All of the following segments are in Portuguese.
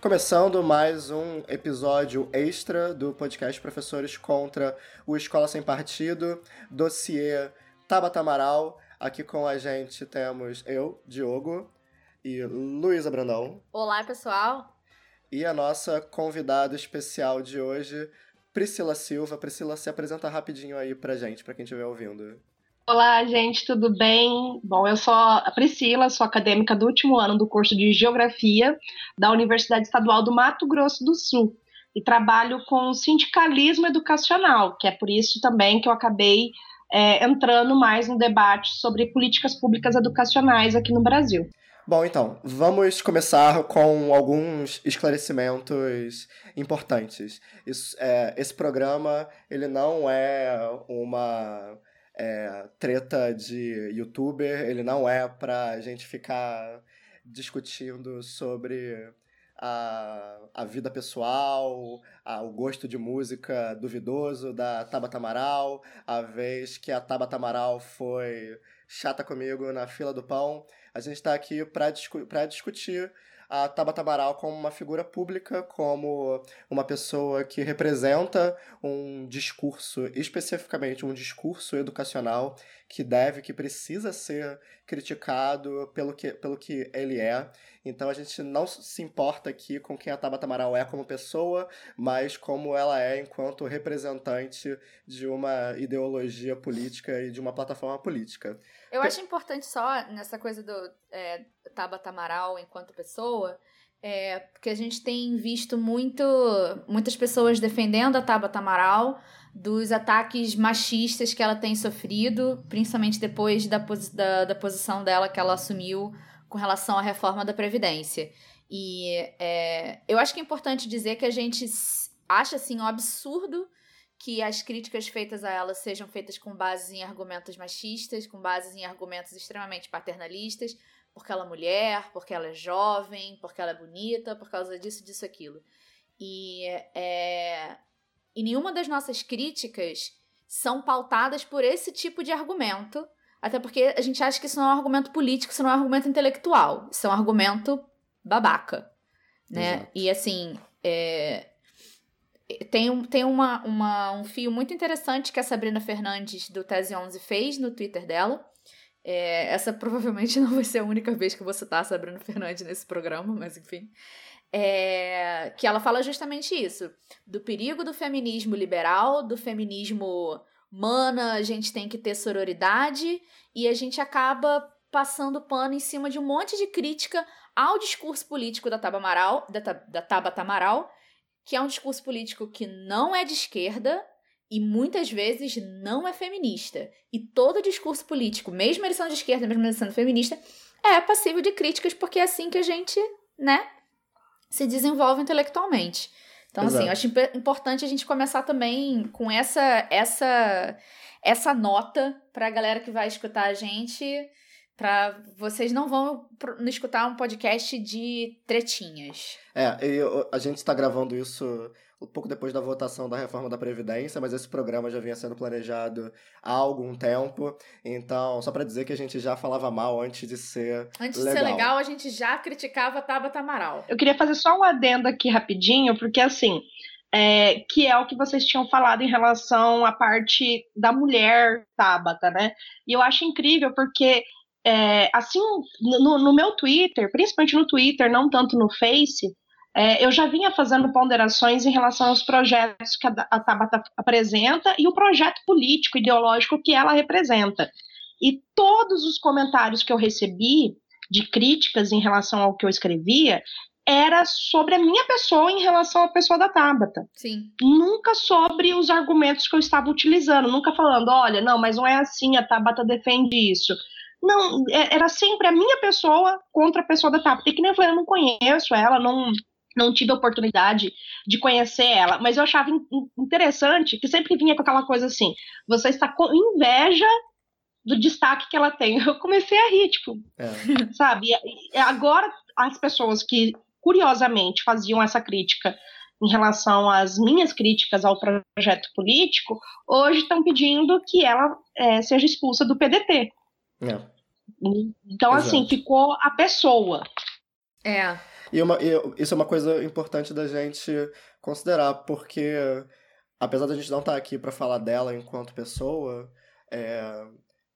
Começando mais um episódio extra do podcast Professores contra o Escola Sem Partido, dossiê Tabata Amaral. Aqui com a gente temos eu, Diogo, e Luísa Brandão. Olá, pessoal. E a nossa convidada especial de hoje, Priscila Silva. Priscila, se apresenta rapidinho aí pra gente, pra quem estiver ouvindo. Olá, gente, tudo bem? Bom, eu sou a Priscila, sou acadêmica do último ano do curso de Geografia da Universidade Estadual do Mato Grosso do Sul e trabalho com sindicalismo educacional, que é por isso também que eu acabei é, entrando mais no debate sobre políticas públicas educacionais aqui no Brasil. Bom, então, vamos começar com alguns esclarecimentos importantes. Isso, é, esse programa, ele não é uma é, treta de youtuber, ele não é pra gente ficar discutindo sobre a, a vida pessoal, a, o gosto de música duvidoso da Tabata Amaral, a vez que a Tabata Amaral foi chata comigo na fila do pão. A gente está aqui para discu discutir a Tabata Amaral como uma figura pública, como uma pessoa que representa um discurso, especificamente um discurso educacional que deve, que precisa ser criticado pelo que, pelo que ele é. Então a gente não se importa aqui com quem a Tabata Amaral é como pessoa, mas como ela é enquanto representante de uma ideologia política e de uma plataforma política. Eu acho importante só nessa coisa do é, Tabata Amaral enquanto pessoa, é, porque a gente tem visto muito, muitas pessoas defendendo a Tabata Amaral dos ataques machistas que ela tem sofrido, principalmente depois da, da, da posição dela que ela assumiu com relação à reforma da Previdência. E é, eu acho que é importante dizer que a gente acha assim um absurdo que as críticas feitas a ela sejam feitas com bases em argumentos machistas, com bases em argumentos extremamente paternalistas, porque ela é mulher, porque ela é jovem, porque ela é bonita, por causa disso, disso, aquilo. E, é, e nenhuma das nossas críticas são pautadas por esse tipo de argumento, até porque a gente acha que isso não é um argumento político, isso não é um argumento intelectual, isso é um argumento babaca, né? Exato. E assim, é, tem, um, tem uma, uma, um fio muito interessante que a Sabrina Fernandes, do Tese 11, fez no Twitter dela. É, essa provavelmente não vai ser a única vez que eu vou citar a Sabrina Fernandes nesse programa, mas enfim. É, que ela fala justamente isso: do perigo do feminismo liberal, do feminismo mana, a gente tem que ter sororidade, e a gente acaba passando pano em cima de um monte de crítica ao discurso político da Taba Amaral, da, da Tabata Amaral, que é um discurso político que não é de esquerda e muitas vezes não é feminista. E todo discurso político, mesmo ele sendo de esquerda, mesmo ele sendo feminista, é passível de críticas porque é assim que a gente, né, se desenvolve intelectualmente. Então, Exato. assim, eu acho importante a gente começar também com essa essa essa nota para a galera que vai escutar a gente para vocês não vão escutar um podcast de tretinhas. É, eu, a gente está gravando isso um pouco depois da votação da reforma da Previdência, mas esse programa já vinha sendo planejado há algum tempo. Então, só para dizer que a gente já falava mal antes de ser Antes legal. de ser legal, a gente já criticava a Tabata Amaral. Eu queria fazer só um adendo aqui rapidinho, porque assim, é, que é o que vocês tinham falado em relação à parte da mulher Tabata, né? E eu acho incrível porque é, assim, no, no, meu Twitter, principalmente no Twitter, não tanto no Face, é, eu já vinha fazendo ponderações em relação aos projetos que a, Tabata apresenta e o projeto político, ideológico que ela representa. E todos os comentários que eu recebi de críticas em relação ao que eu escrevia era sobre a minha pessoa em relação à pessoa da Tabata. Sim. Nunca sobre os argumentos que eu estava utilizando, nunca falando, olha, não, mas não é assim, a Tabata defende isso. Não, é, era sempre a minha pessoa contra a pessoa da TAP. E que nem eu falei, eu não conheço ela, não, não tive a oportunidade de conhecer ela, mas eu achava interessante que sempre vinha com aquela coisa assim: você está com inveja do destaque que ela tem. Eu comecei a rir, tipo, é. sabe? E agora as pessoas que curiosamente faziam essa crítica em relação às minhas críticas ao projeto político, hoje estão pedindo que ela é, seja expulsa do PDT. É. Então, assim, Exato. assim, ficou a pessoa. É. E, uma, e isso é uma coisa importante da gente considerar, porque apesar da gente não estar tá aqui para falar dela enquanto pessoa, é,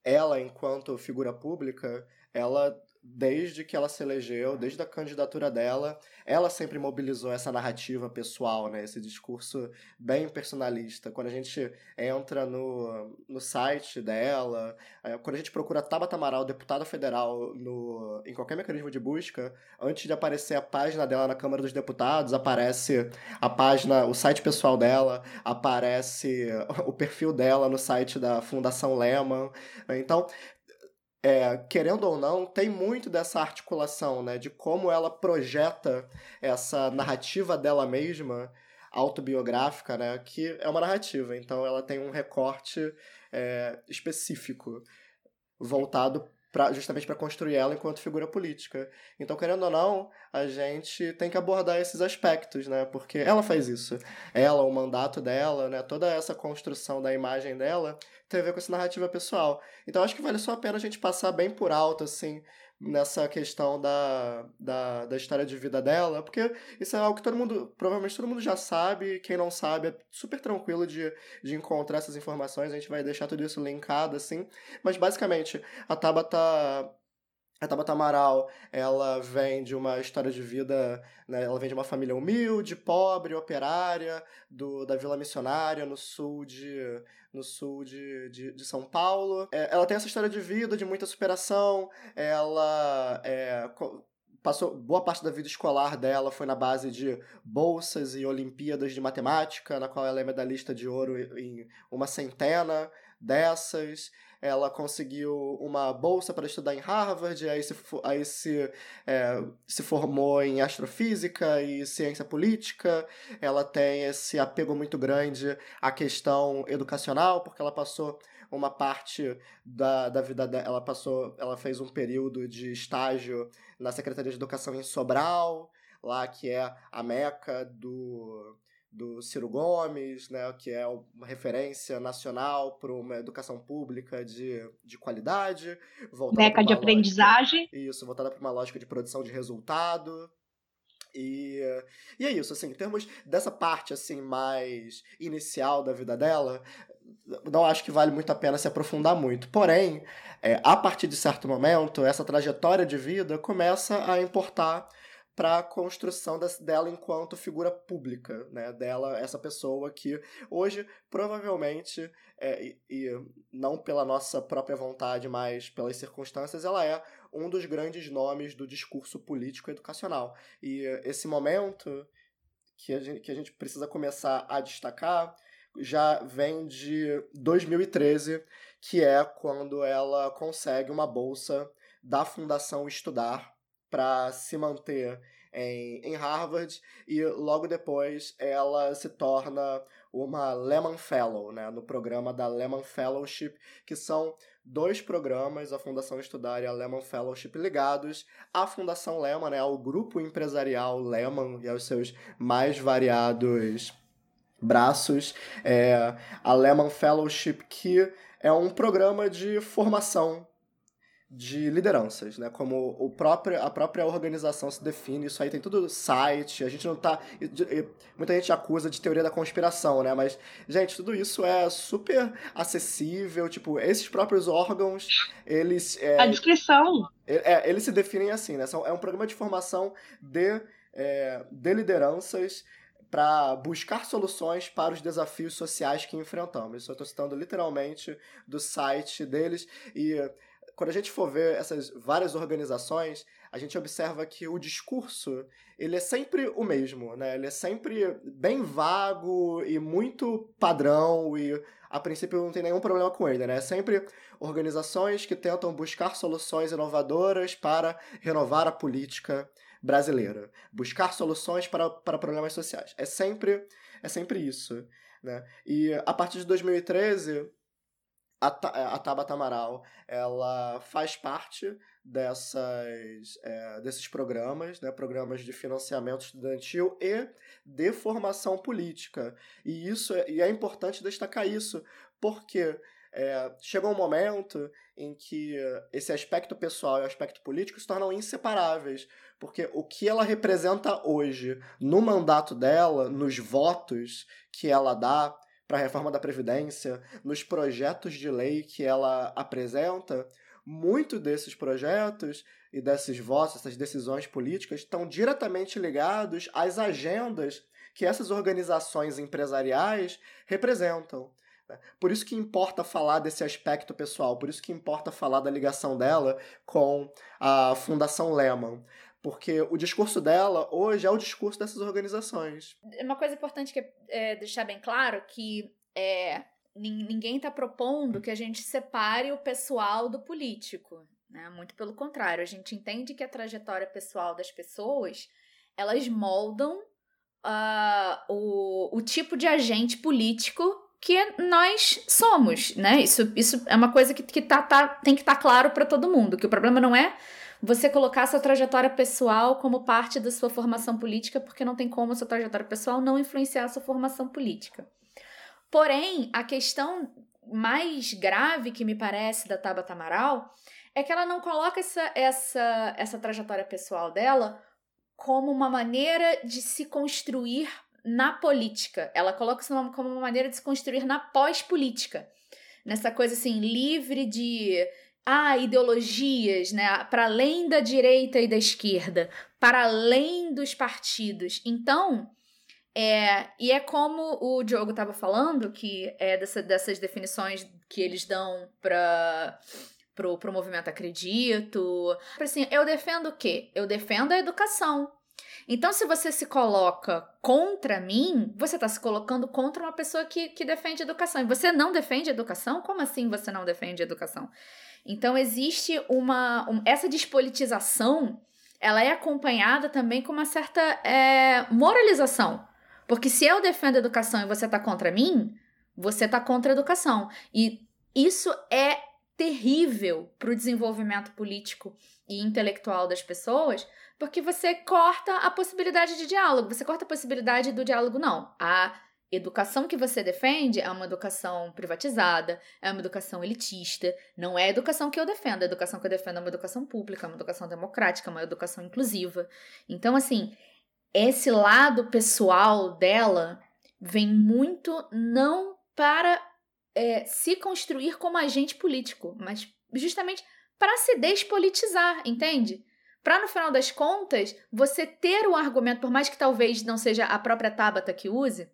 ela, enquanto figura pública, ela desde que ela se elegeu, desde a candidatura dela, ela sempre mobilizou essa narrativa pessoal, né? Esse discurso bem personalista. Quando a gente entra no, no site dela, é, quando a gente procura Tabata Amaral, deputada federal, no, em qualquer mecanismo de busca, antes de aparecer a página dela na Câmara dos Deputados, aparece a página, o site pessoal dela, aparece o perfil dela no site da Fundação Lehman. Então, é, querendo ou não, tem muito dessa articulação, né? De como ela projeta essa narrativa dela mesma, autobiográfica, né? Que é uma narrativa, então ela tem um recorte é, específico voltado pra, justamente para construir ela enquanto figura política. Então, querendo ou não, a gente tem que abordar esses aspectos, né? Porque ela faz isso. Ela, o mandato dela, né? Toda essa construção da imagem dela tem a ver com essa narrativa pessoal. Então, acho que vale só a pena a gente passar bem por alto, assim, nessa questão da, da, da história de vida dela, porque isso é algo que todo mundo, provavelmente todo mundo já sabe, quem não sabe é super tranquilo de, de encontrar essas informações, a gente vai deixar tudo isso linkado, assim, mas basicamente, a Tabata a Tabata Amaral, ela vem de uma história de vida, né, ela vem de uma família humilde, pobre, operária, do, da Vila Missionária, no sul de, no sul de, de, de São Paulo. É, ela tem essa história de vida, de muita superação, ela é, passou boa parte da vida escolar dela foi na base de bolsas e Olimpíadas de matemática, na qual ela é medalhista de ouro em uma centena dessas ela conseguiu uma bolsa para estudar em Harvard, aí se, aí se, é, se formou em astrofísica e ciência política. Ela tem esse apego muito grande à questão educacional, porque ela passou uma parte da, da vida dela, ela passou, ela fez um período de estágio na Secretaria de Educação em Sobral, lá que é a meca do do Ciro Gomes, né, que é uma referência nacional para uma educação pública de, de qualidade. Beca de aprendizagem. Lógica, isso, voltada para uma lógica de produção de resultado. E, e é isso, assim, em termos dessa parte, assim, mais inicial da vida dela, não acho que vale muito a pena se aprofundar muito. Porém, é, a partir de certo momento, essa trajetória de vida começa a importar para a construção das, dela enquanto figura pública, né? Dela, essa pessoa que hoje provavelmente, é, e, e, não pela nossa própria vontade, mas pelas circunstâncias, ela é um dos grandes nomes do discurso político educacional. E esse momento que a gente, que a gente precisa começar a destacar já vem de 2013, que é quando ela consegue uma bolsa da Fundação Estudar para se manter em, em Harvard e logo depois ela se torna uma Lehman Fellow, né, no programa da Lehman Fellowship, que são dois programas, a Fundação Estudar e a Lehman Fellowship, ligados à Fundação Lehman, né, ao grupo empresarial Lehman e aos seus mais variados braços. É, a Lehman Fellowship, que é um programa de formação de lideranças, né? Como o próprio, a própria organização se define, isso aí tem tudo site, a gente não tá. Muita gente acusa de teoria da conspiração, né? Mas, gente, tudo isso é super acessível, tipo, esses próprios órgãos, eles. É, a descrição. É, eles se definem assim, né? São, é um programa de formação de, é, de lideranças para buscar soluções para os desafios sociais que enfrentamos. Isso eu estou citando literalmente do site deles e quando a gente for ver essas várias organizações, a gente observa que o discurso ele é sempre o mesmo, né? Ele é sempre bem vago e muito padrão e a princípio não tem nenhum problema com ele, né? É sempre organizações que tentam buscar soluções inovadoras para renovar a política brasileira, buscar soluções para, para problemas sociais. É sempre é sempre isso, né? E a partir de 2013 a, a Tabata Amaral ela faz parte dessas, é, desses programas, né, programas de financiamento estudantil e de formação política. E isso é, e é importante destacar isso, porque é, chegou um momento em que esse aspecto pessoal e o aspecto político se tornam inseparáveis, porque o que ela representa hoje no mandato dela, nos votos que ela dá para a reforma da Previdência, nos projetos de lei que ela apresenta, muito desses projetos e desses votos, essas decisões políticas estão diretamente ligados às agendas que essas organizações empresariais representam. Né? Por isso que importa falar desse aspecto pessoal, por isso que importa falar da ligação dela com a Fundação Lehman. Porque o discurso dela hoje é o discurso dessas organizações. Uma coisa importante que é, é deixar bem claro que é, ninguém está propondo que a gente separe o pessoal do político. Né? Muito pelo contrário, a gente entende que a trajetória pessoal das pessoas elas moldam uh, o, o tipo de agente político que nós somos, né? Isso, isso é uma coisa que, que tá, tá tem que estar tá claro para todo mundo, que o problema não é você colocar sua trajetória pessoal como parte da sua formação política, porque não tem como a sua trajetória pessoal não influenciar a sua formação política. Porém, a questão mais grave que me parece da Tabata Amaral é que ela não coloca essa, essa, essa trajetória pessoal dela como uma maneira de se construir na política. Ela coloca isso como uma maneira de se construir na pós-política. Nessa coisa assim, livre de ah, ideologias, né? Para além da direita e da esquerda, para além dos partidos. Então, é, e é como o Diogo estava falando, que é dessa, dessas definições que eles dão para pro, pro movimento Acredito. Assim, eu defendo o quê? Eu defendo a educação. Então, se você se coloca contra mim, você está se colocando contra uma pessoa que, que defende educação. E você não defende educação? Como assim você não defende educação? Então, existe uma. Um, essa despolitização ela é acompanhada também com uma certa é, moralização. Porque se eu defendo educação e você está contra mim, você está contra a educação. E isso é terrível para o desenvolvimento político e intelectual das pessoas, porque você corta a possibilidade de diálogo, você corta a possibilidade do diálogo, não. A educação que você defende é uma educação privatizada, é uma educação elitista, não é a educação que eu defendo. A educação que eu defendo é uma educação pública, uma educação democrática, uma educação inclusiva. Então, assim, esse lado pessoal dela vem muito não para é, se construir como agente político, mas justamente para se despolitizar, entende? Para no final das contas, você ter o argumento, por mais que talvez não seja a própria Tabata que use,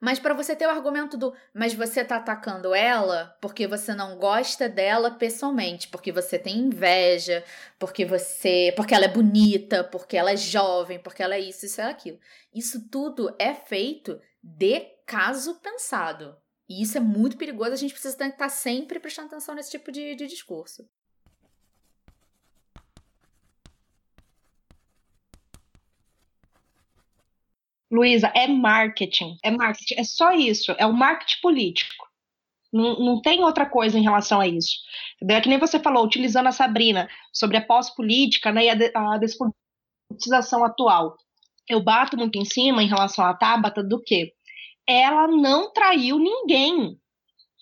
mas para você ter o argumento do, mas você tá atacando ela porque você não gosta dela pessoalmente, porque você tem inveja, porque você, porque ela é bonita, porque ela é jovem, porque ela é isso, isso é aquilo. Isso tudo é feito de caso pensado. E isso é muito perigoso, a gente precisa estar sempre prestando atenção nesse tipo de, de discurso. Luísa, é marketing. É marketing. É só isso. É o marketing político. Não, não tem outra coisa em relação a isso. É que nem você falou, utilizando a Sabrina, sobre a pós-política né, e a, de, a despolitização atual. Eu bato muito em cima em relação à Tabata do que ela não traiu ninguém.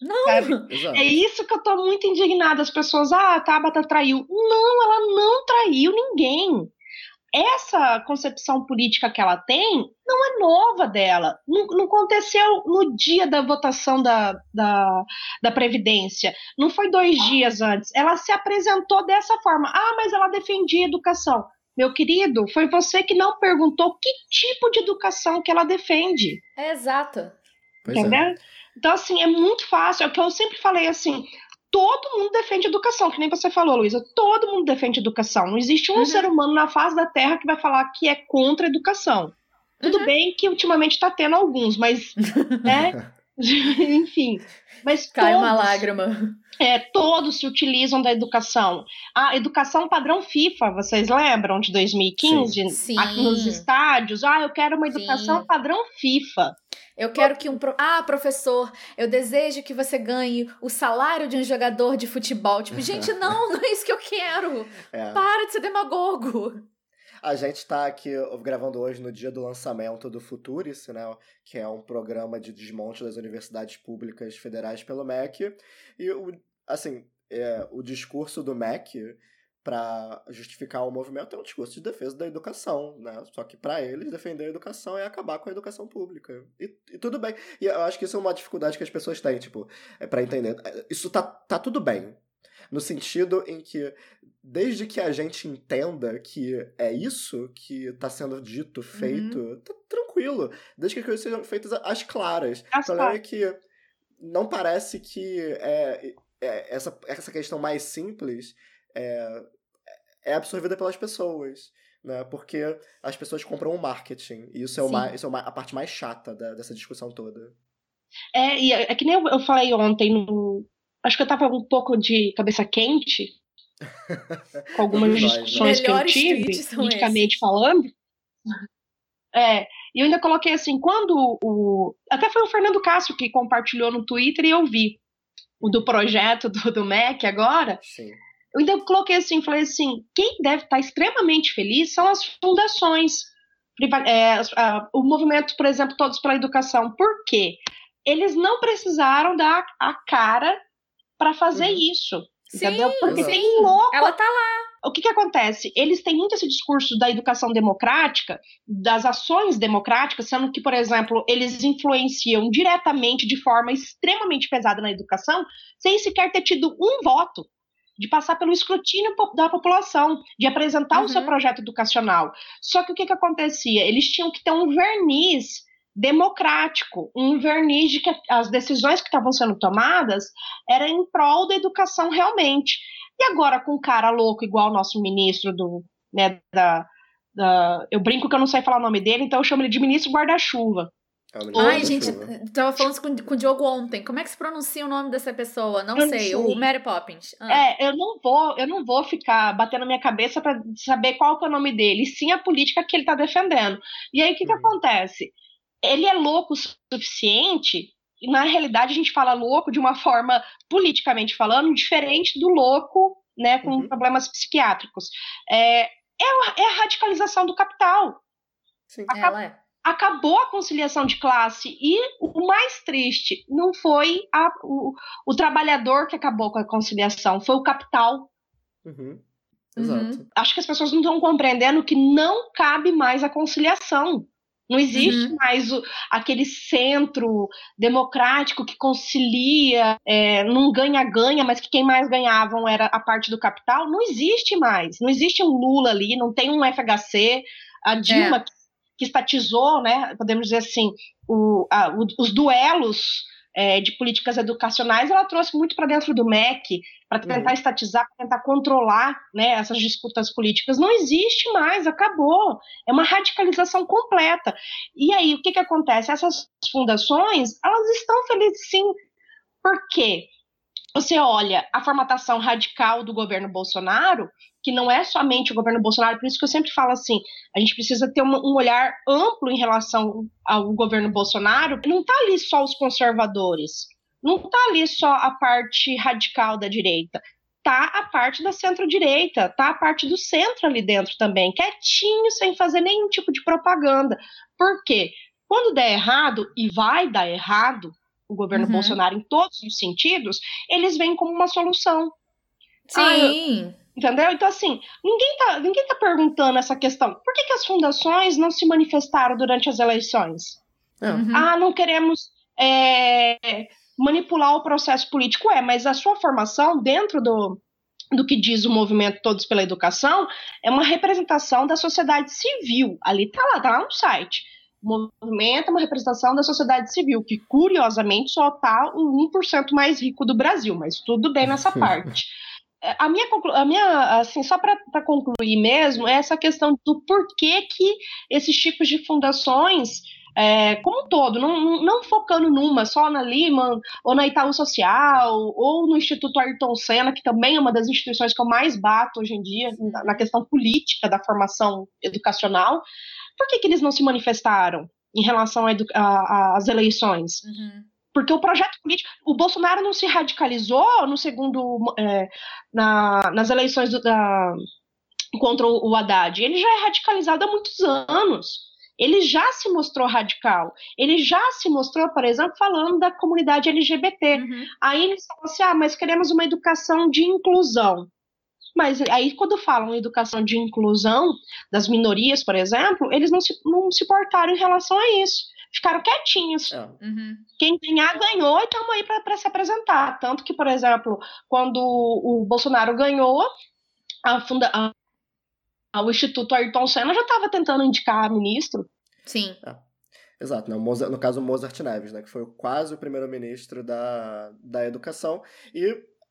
Não. É isso que eu tô muito indignada. As pessoas, ah, a Tabata traiu. Não, ela não traiu ninguém essa concepção política que ela tem não é nova dela. Não, não aconteceu no dia da votação da, da, da, Previdência. Não foi dois dias antes. Ela se apresentou dessa forma. Ah, mas ela defendia educação. Meu querido, foi você que não perguntou que tipo de educação que ela defende. É exato. Pois. Entendeu? É. Então, assim, é muito fácil. É o que eu sempre falei assim: todo mundo defende educação, que nem você falou, Luísa. Todo mundo defende educação. Não existe um uhum. ser humano na face da Terra que vai falar que é contra a educação. Tudo uhum. bem que ultimamente está tendo alguns, mas, né? Enfim. Mas Cai todos, uma lágrima. É, todos se utilizam da educação. A educação padrão FIFA, vocês lembram de 2015? Sim. Aqui nos estádios. Ah, eu quero uma educação Sim. padrão FIFA. Eu quero que um. Pro... Ah, professor, eu desejo que você ganhe o salário de um jogador de futebol. Tipo, gente, não, não é isso que eu quero. É. Para de ser demagogo. A gente está aqui gravando hoje no dia do lançamento do Futurice, né, que é um programa de desmonte das universidades públicas federais pelo MEC. E, assim, é, o discurso do MEC para justificar o movimento é um discurso de defesa da educação, né? Só que para eles defender a educação é acabar com a educação pública. E, e, tudo bem. E eu acho que isso é uma dificuldade que as pessoas têm, tipo, é para entender. Isso tá, tá tudo bem. No sentido em que, desde que a gente entenda que é isso que está sendo dito, feito, uhum. tá tranquilo. Desde que as coisas sejam feitas às claras. o problema é que não parece que é, é, essa, essa questão mais simples é, é absorvida pelas pessoas. Né? Porque as pessoas compram o marketing. E isso é, uma, isso é uma, a parte mais chata da, dessa discussão toda. É, e é, é que nem eu, eu falei ontem no, acho que eu tava um pouco de cabeça quente com algumas discussões que eu tive, politicamente falando. É, e eu ainda coloquei assim, quando o. Até foi o Fernando Castro que compartilhou no Twitter e eu vi o do projeto do, do MEC agora. Sim. Eu ainda coloquei assim, falei assim, quem deve estar extremamente feliz são as fundações. É, o movimento, por exemplo, Todos pela Educação. Por quê? Eles não precisaram dar a cara para fazer uhum. isso. Sim, entendeu? Porque sim. tem louco. Ela tá lá. O que, que acontece? Eles têm muito esse discurso da educação democrática, das ações democráticas, sendo que, por exemplo, eles influenciam diretamente de forma extremamente pesada na educação, sem sequer ter tido um voto de passar pelo escrutínio da população, de apresentar uhum. o seu uhum. projeto educacional. Só que o que, que acontecia? Eles tinham que ter um verniz democrático, um verniz de que as decisões que estavam sendo tomadas eram em prol da educação realmente. E agora, com um cara louco igual o nosso ministro do, né, da, da, eu brinco que eu não sei falar o nome dele, então eu chamo ele de ministro guarda-chuva. É Ai, gente, tava falando isso com, com o Diogo ontem. Como é que se pronuncia o nome dessa pessoa? Não, sei. sei. O Mary Poppins. Ah. É, eu não vou, eu não vou ficar batendo minha cabeça para saber qual que é o nome dele, sim a política que ele tá defendendo. E aí o que, que uhum. acontece? ele é louco o suficiente, e na realidade a gente fala louco de uma forma, politicamente falando, diferente do louco né, com uhum. problemas psiquiátricos. É, é, é, a radicalização do capital. Sim, ela é. Acabou a conciliação de classe e o mais triste não foi a, o, o trabalhador que acabou com a conciliação, foi o capital. Uhum. Exato. Uhum. Acho que as pessoas não estão compreendendo que não cabe mais a conciliação. Não existe uhum. mais o, aquele centro democrático que concilia, é, não ganha-ganha, mas que quem mais ganhavam era a parte do capital. Não existe mais. Não existe um Lula ali, não tem um FHC. A Dilma, é. que, que estatizou, né, podemos dizer assim, o, a, o, os duelos é, de políticas educacionais, ela trouxe muito para dentro do MEC, para tentar uhum. estatizar, para tentar controlar né, essas disputas políticas. Não existe mais, acabou. É uma radicalização completa. E aí, o que, que acontece? Essas fundações, elas estão felizes sim. Por quê? Você olha a formatação radical do governo Bolsonaro, que não é somente o governo Bolsonaro, por isso que eu sempre falo assim, a gente precisa ter um, um olhar amplo em relação ao governo Bolsonaro. Não está ali só os conservadores, não está ali só a parte radical da direita, tá a parte da centro-direita, tá a parte do centro ali dentro também, quietinho, sem fazer nenhum tipo de propaganda. Por quê? Quando der errado, e vai dar errado, o governo uhum. Bolsonaro em todos os sentidos, eles vêm como uma solução. Sim. Ah, Entendeu? Então, assim, ninguém tá, ninguém tá perguntando essa questão. Por que, que as fundações não se manifestaram durante as eleições? Uhum. Ah, não queremos é, manipular o processo político. É, mas a sua formação dentro do, do que diz o movimento Todos pela Educação é uma representação da sociedade civil. Ali tá lá, tá lá no site. O movimento é uma representação da sociedade civil, que curiosamente só tá o 1% mais rico do Brasil, mas tudo bem nessa parte. É, a minha, a minha assim, só para concluir mesmo, é essa questão do porquê que esses tipos de fundações, é, como um todo, não, não focando numa, só na Lima, ou na Itaú Social, ou no Instituto Ayrton Senna, que também é uma das instituições que eu mais bato hoje em dia, na questão política da formação educacional, por que, que eles não se manifestaram em relação às eleições? Uhum. Porque o projeto político. O Bolsonaro não se radicalizou no segundo. É, na, nas eleições do, da, contra o Haddad. Ele já é radicalizado há muitos anos. Ele já se mostrou radical. Ele já se mostrou, por exemplo, falando da comunidade LGBT. Uhum. Aí eles falam assim: ah, mas queremos uma educação de inclusão. Mas aí, quando falam em educação de inclusão das minorias, por exemplo, eles não se, não se portaram em relação a isso. Ficaram quietinhos. É. Uhum. Quem ganhar, ganhou e estamos aí para se apresentar. Tanto que, por exemplo, quando o Bolsonaro ganhou, a, funda a o Instituto Ayrton Senna já estava tentando indicar ministro. Sim. É. Exato, né? Mozart, no caso Mozart Neves, né? que foi quase o primeiro-ministro da, da educação. E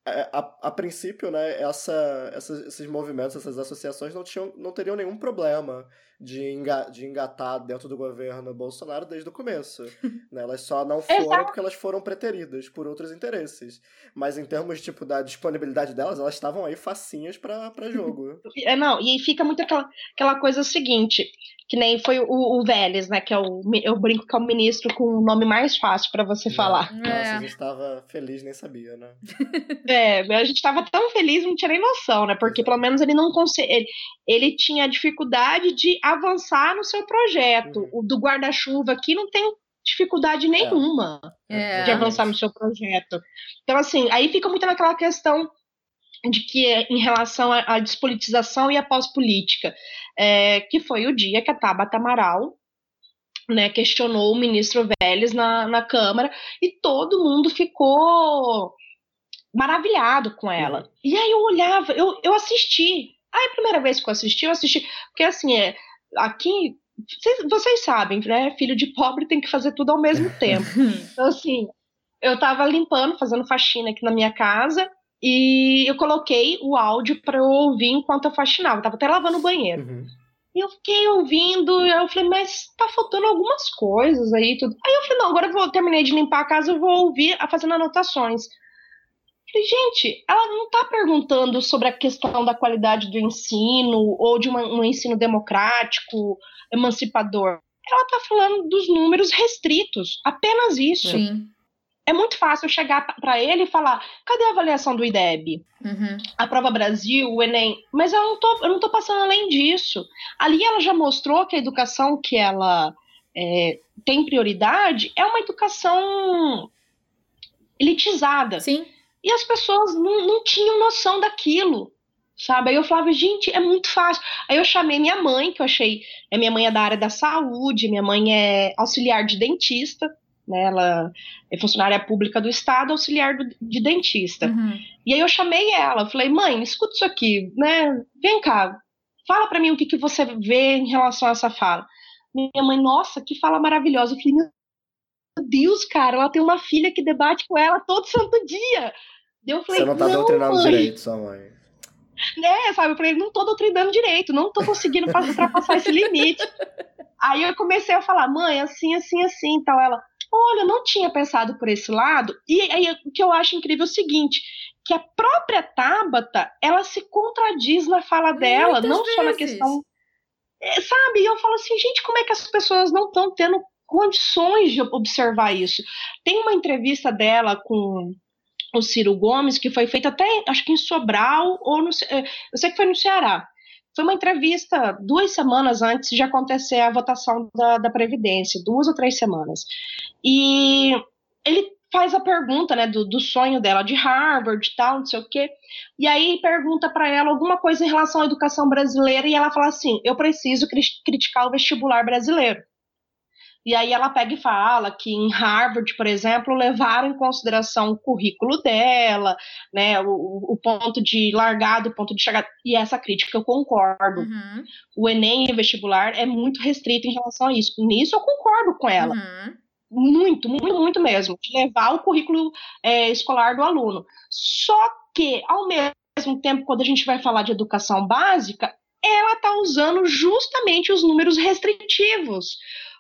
é, a, a, princípio, né, essa, essa, esses movimentos, essas associações não, tinham, não teriam nenhum problema de, enga, de engatar dentro do governo Bolsonaro desde o começo. né? Elas só não foram porque elas foram preteridas por outros interesses. Mas em termos tipo, da disponibilidade delas, elas estavam aí facinhas para jogo. É, não, e fica muito aquela, aquela coisa seguinte: que nem foi o, o Vélez, né? Que é o, eu brinco que é o ministro com o nome mais fácil para você falar. Nossa, é. a gente estava feliz, nem sabia, né? é, a gente estava tão feliz, não tinha nem noção, né? Porque pelo menos ele não conseguia. Ele, ele, tinha dificuldade de avançar no seu projeto. Uhum. O do guarda-chuva aqui não tem dificuldade nenhuma é. de avançar no seu projeto. Então, assim, aí fica muito naquela questão de que em relação à despolitização e à pós-política, é, que foi o dia que a Tabata Amaral né, questionou o ministro Vélez na, na Câmara e todo mundo ficou maravilhado com ela. Uhum. E aí eu olhava, eu, eu assisti. Aí a primeira vez que eu assisti, eu assisti, porque assim, é, aqui, vocês, vocês sabem, né, filho de pobre tem que fazer tudo ao mesmo tempo. Então assim, eu tava limpando, fazendo faxina aqui na minha casa, e eu coloquei o áudio para eu ouvir enquanto eu faxinava. Eu tava até lavando o banheiro. Uhum. E eu fiquei ouvindo, eu falei, mas tá faltando algumas coisas aí. Tudo. Aí eu falei, não, agora eu vou terminei de limpar a casa, eu vou ouvir fazendo anotações. Falei, gente, ela não tá perguntando sobre a questão da qualidade do ensino ou de uma, um ensino democrático, emancipador. Ela tá falando dos números restritos, apenas isso. Sim é muito fácil chegar para ele e falar: cadê a avaliação do IDEB? Uhum. A prova Brasil, o Enem. Mas eu não, tô, eu não tô passando além disso. Ali ela já mostrou que a educação que ela é, tem prioridade é uma educação elitizada. Sim. E as pessoas não, não tinham noção daquilo. Sabe? Aí eu falava, gente, é muito fácil. Aí eu chamei minha mãe, que eu achei. É, minha mãe é da área da saúde, minha mãe é auxiliar de dentista né? Ela é funcionária pública do Estado, auxiliar do, de dentista. Uhum. E aí eu chamei ela, falei, mãe, escuta isso aqui, né? Vem cá, fala para mim o que, que você vê em relação a essa fala. Minha mãe, nossa, que fala maravilhosa. Eu falei, meu Deus, cara, ela tem uma filha que debate com ela todo santo dia. Eu falei, você não tá não, doutrinando mãe. direito, sua mãe. Né, sabe? Eu falei, não tô doutrinando direito, não tô conseguindo ultrapassar esse limite. Aí eu comecei a falar, mãe, assim, assim, assim, então ela, olha, eu não tinha pensado por esse lado. E aí o que eu acho incrível é o seguinte, que a própria Tabata, ela se contradiz na fala dela, Muitas não vezes. só na questão. É, sabe? E eu falo assim, gente, como é que as pessoas não estão tendo condições de observar isso? Tem uma entrevista dela com o Ciro Gomes, que foi feita até, acho que em Sobral, ou no, é, eu sei que foi no Ceará. Foi uma entrevista duas semanas antes de acontecer a votação da, da Previdência, duas ou três semanas. E ele faz a pergunta, né, do, do sonho dela de Harvard e tal, não sei o quê. E aí pergunta para ela alguma coisa em relação à educação brasileira e ela fala assim: "Eu preciso criticar o vestibular brasileiro". E aí ela pega e fala que em Harvard, por exemplo, levaram em consideração o currículo dela, né, o, o ponto de largada, o ponto de chegada. E essa crítica eu concordo. Uhum. O Enem e o vestibular é muito restrito em relação a isso. Nisso eu concordo com ela. Uhum. Muito, muito, muito mesmo. De levar o currículo é, escolar do aluno. Só que, ao mesmo tempo, quando a gente vai falar de educação básica, ela está usando justamente os números restritivos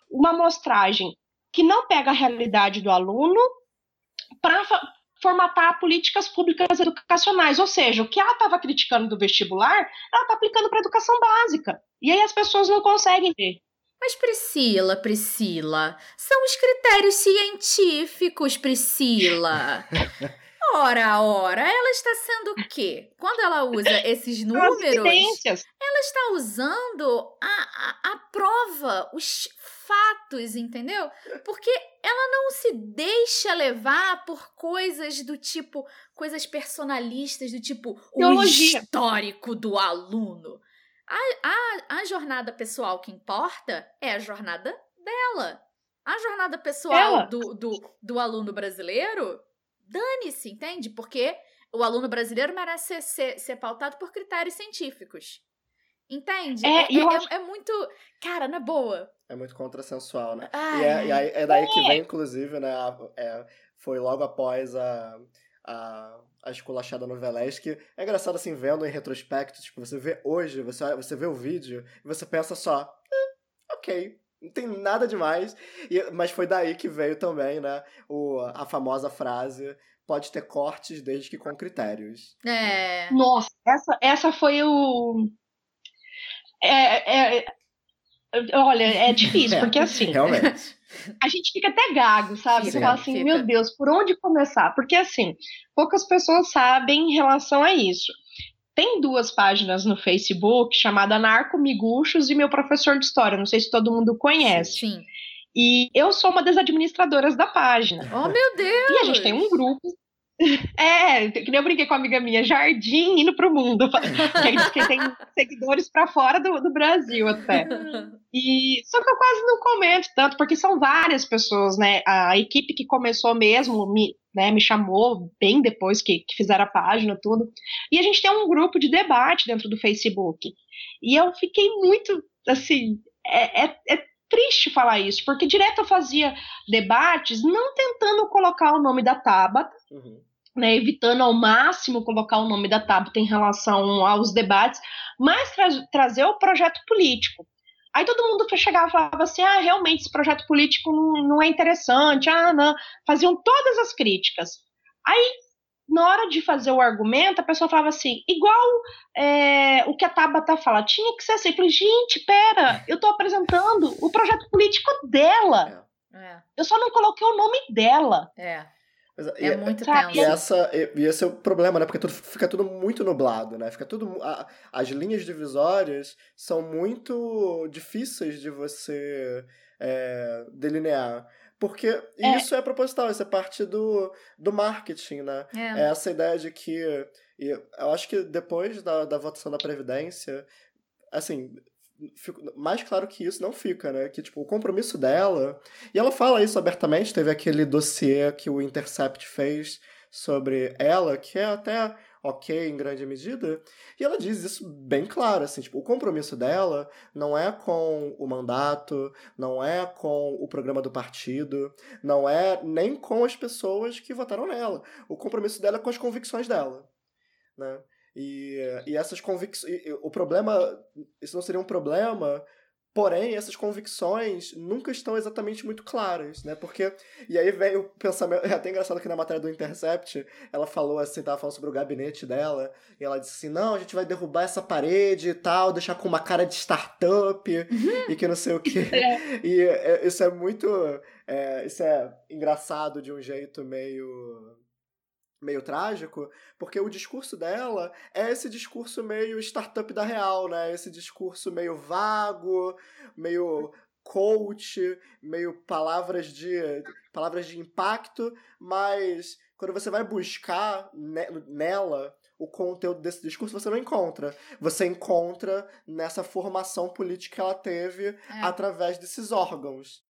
uma amostragem que não pega a realidade do aluno para formatar políticas públicas educacionais. Ou seja, o que ela estava criticando do vestibular, ela está aplicando para a educação básica. E aí as pessoas não conseguem ver. Mas Priscila, Priscila, são os critérios científicos, Priscila. Ora, ora, ela está sendo o quê? Quando ela usa esses números, ela está usando a, a, a prova, os fatos, entendeu? Porque ela não se deixa levar por coisas do tipo, coisas personalistas, do tipo, Teologia. o histórico do aluno. A, a, a jornada pessoal que importa é a jornada dela. A jornada pessoal do, do, do aluno brasileiro, dane-se, entende? Porque o aluno brasileiro merece ser, ser, ser pautado por critérios científicos. Entende? É, é, é, acho... é, muito. Cara, na boa. É muito contrassensual, né? Ai, e, é, e aí, é daí que vem, inclusive, né? É, foi logo após a, a, a esculachada no que É engraçado, assim, vendo em retrospecto, tipo, você vê hoje, você, você vê o vídeo e você pensa só, eh, ok, não tem nada demais. E, mas foi daí que veio também, né, o, a famosa frase pode ter cortes desde que com critérios. É. Nossa, essa, essa foi o é, é, olha, é difícil, é, porque assim. Realmente. A gente fica até gago, sabe? Você fala assim, fica. meu Deus, por onde começar? Porque assim, poucas pessoas sabem em relação a isso. Tem duas páginas no Facebook chamada Narco Miguxos e meu professor de história. Não sei se todo mundo conhece. Sim. E eu sou uma das administradoras da página. Oh, meu Deus! E a gente tem um grupo é, que nem eu brinquei com uma amiga minha, Jardim indo pro mundo. Que tem seguidores para fora do, do, Brasil até. E só que eu quase não comento tanto, porque são várias pessoas, né? A equipe que começou mesmo me, né, me chamou bem depois que, que fizeram a página, tudo. E a gente tem um grupo de debate dentro do Facebook. E eu fiquei muito assim. é, é, é triste falar isso, porque direto eu fazia debates não tentando colocar o nome da Tabata, uhum né, evitando ao máximo colocar o nome da Tabata em relação aos debates, mas tra trazer o projeto político. Aí todo mundo chegava e falava assim: ah, realmente esse projeto político não, é interessante, ah, não. Faziam todas as críticas. Aí, na hora de fazer o argumento, a pessoa falava assim: igual é, o que a Tabata fala, tinha que ser assim. Eu falei: gente, pera, eu estou apresentando o projeto político dela. É. Eu só não coloquei o nome dela. É. É, é muito tenso. E, essa, e, esse é o problema, né? Porque tudo, fica tudo muito nublado, né? Fica tudo. A, as linhas divisórias são muito difíceis de você é, delinear. Porque é. isso é proposital, isso é parte do, do marketing, né? É. é essa ideia de que. E eu acho que depois da, da votação da Previdência, assim, mais claro que isso não fica, né? Que, tipo, o compromisso dela. E ela fala isso abertamente. Teve aquele dossiê que o Intercept fez sobre ela, que é até ok em grande medida. E ela diz isso bem claro, assim, tipo, o compromisso dela não é com o mandato, não é com o programa do partido, não é nem com as pessoas que votaram nela. O compromisso dela é com as convicções dela, né? E, e essas convicções. O problema. Isso não seria um problema. Porém, essas convicções nunca estão exatamente muito claras, né? Porque. E aí vem o pensamento. É até engraçado que na matéria do Intercept, ela falou assim, tava falando sobre o gabinete dela, e ela disse assim: não, a gente vai derrubar essa parede e tal, deixar com uma cara de startup e que não sei o quê. É. E é, isso é muito. É, isso é engraçado de um jeito meio meio trágico, porque o discurso dela é esse discurso meio startup da real, né? Esse discurso meio vago, meio coach, meio palavras de palavras de impacto, mas quando você vai buscar nela o conteúdo desse discurso, você não encontra. Você encontra nessa formação política que ela teve é. através desses órgãos.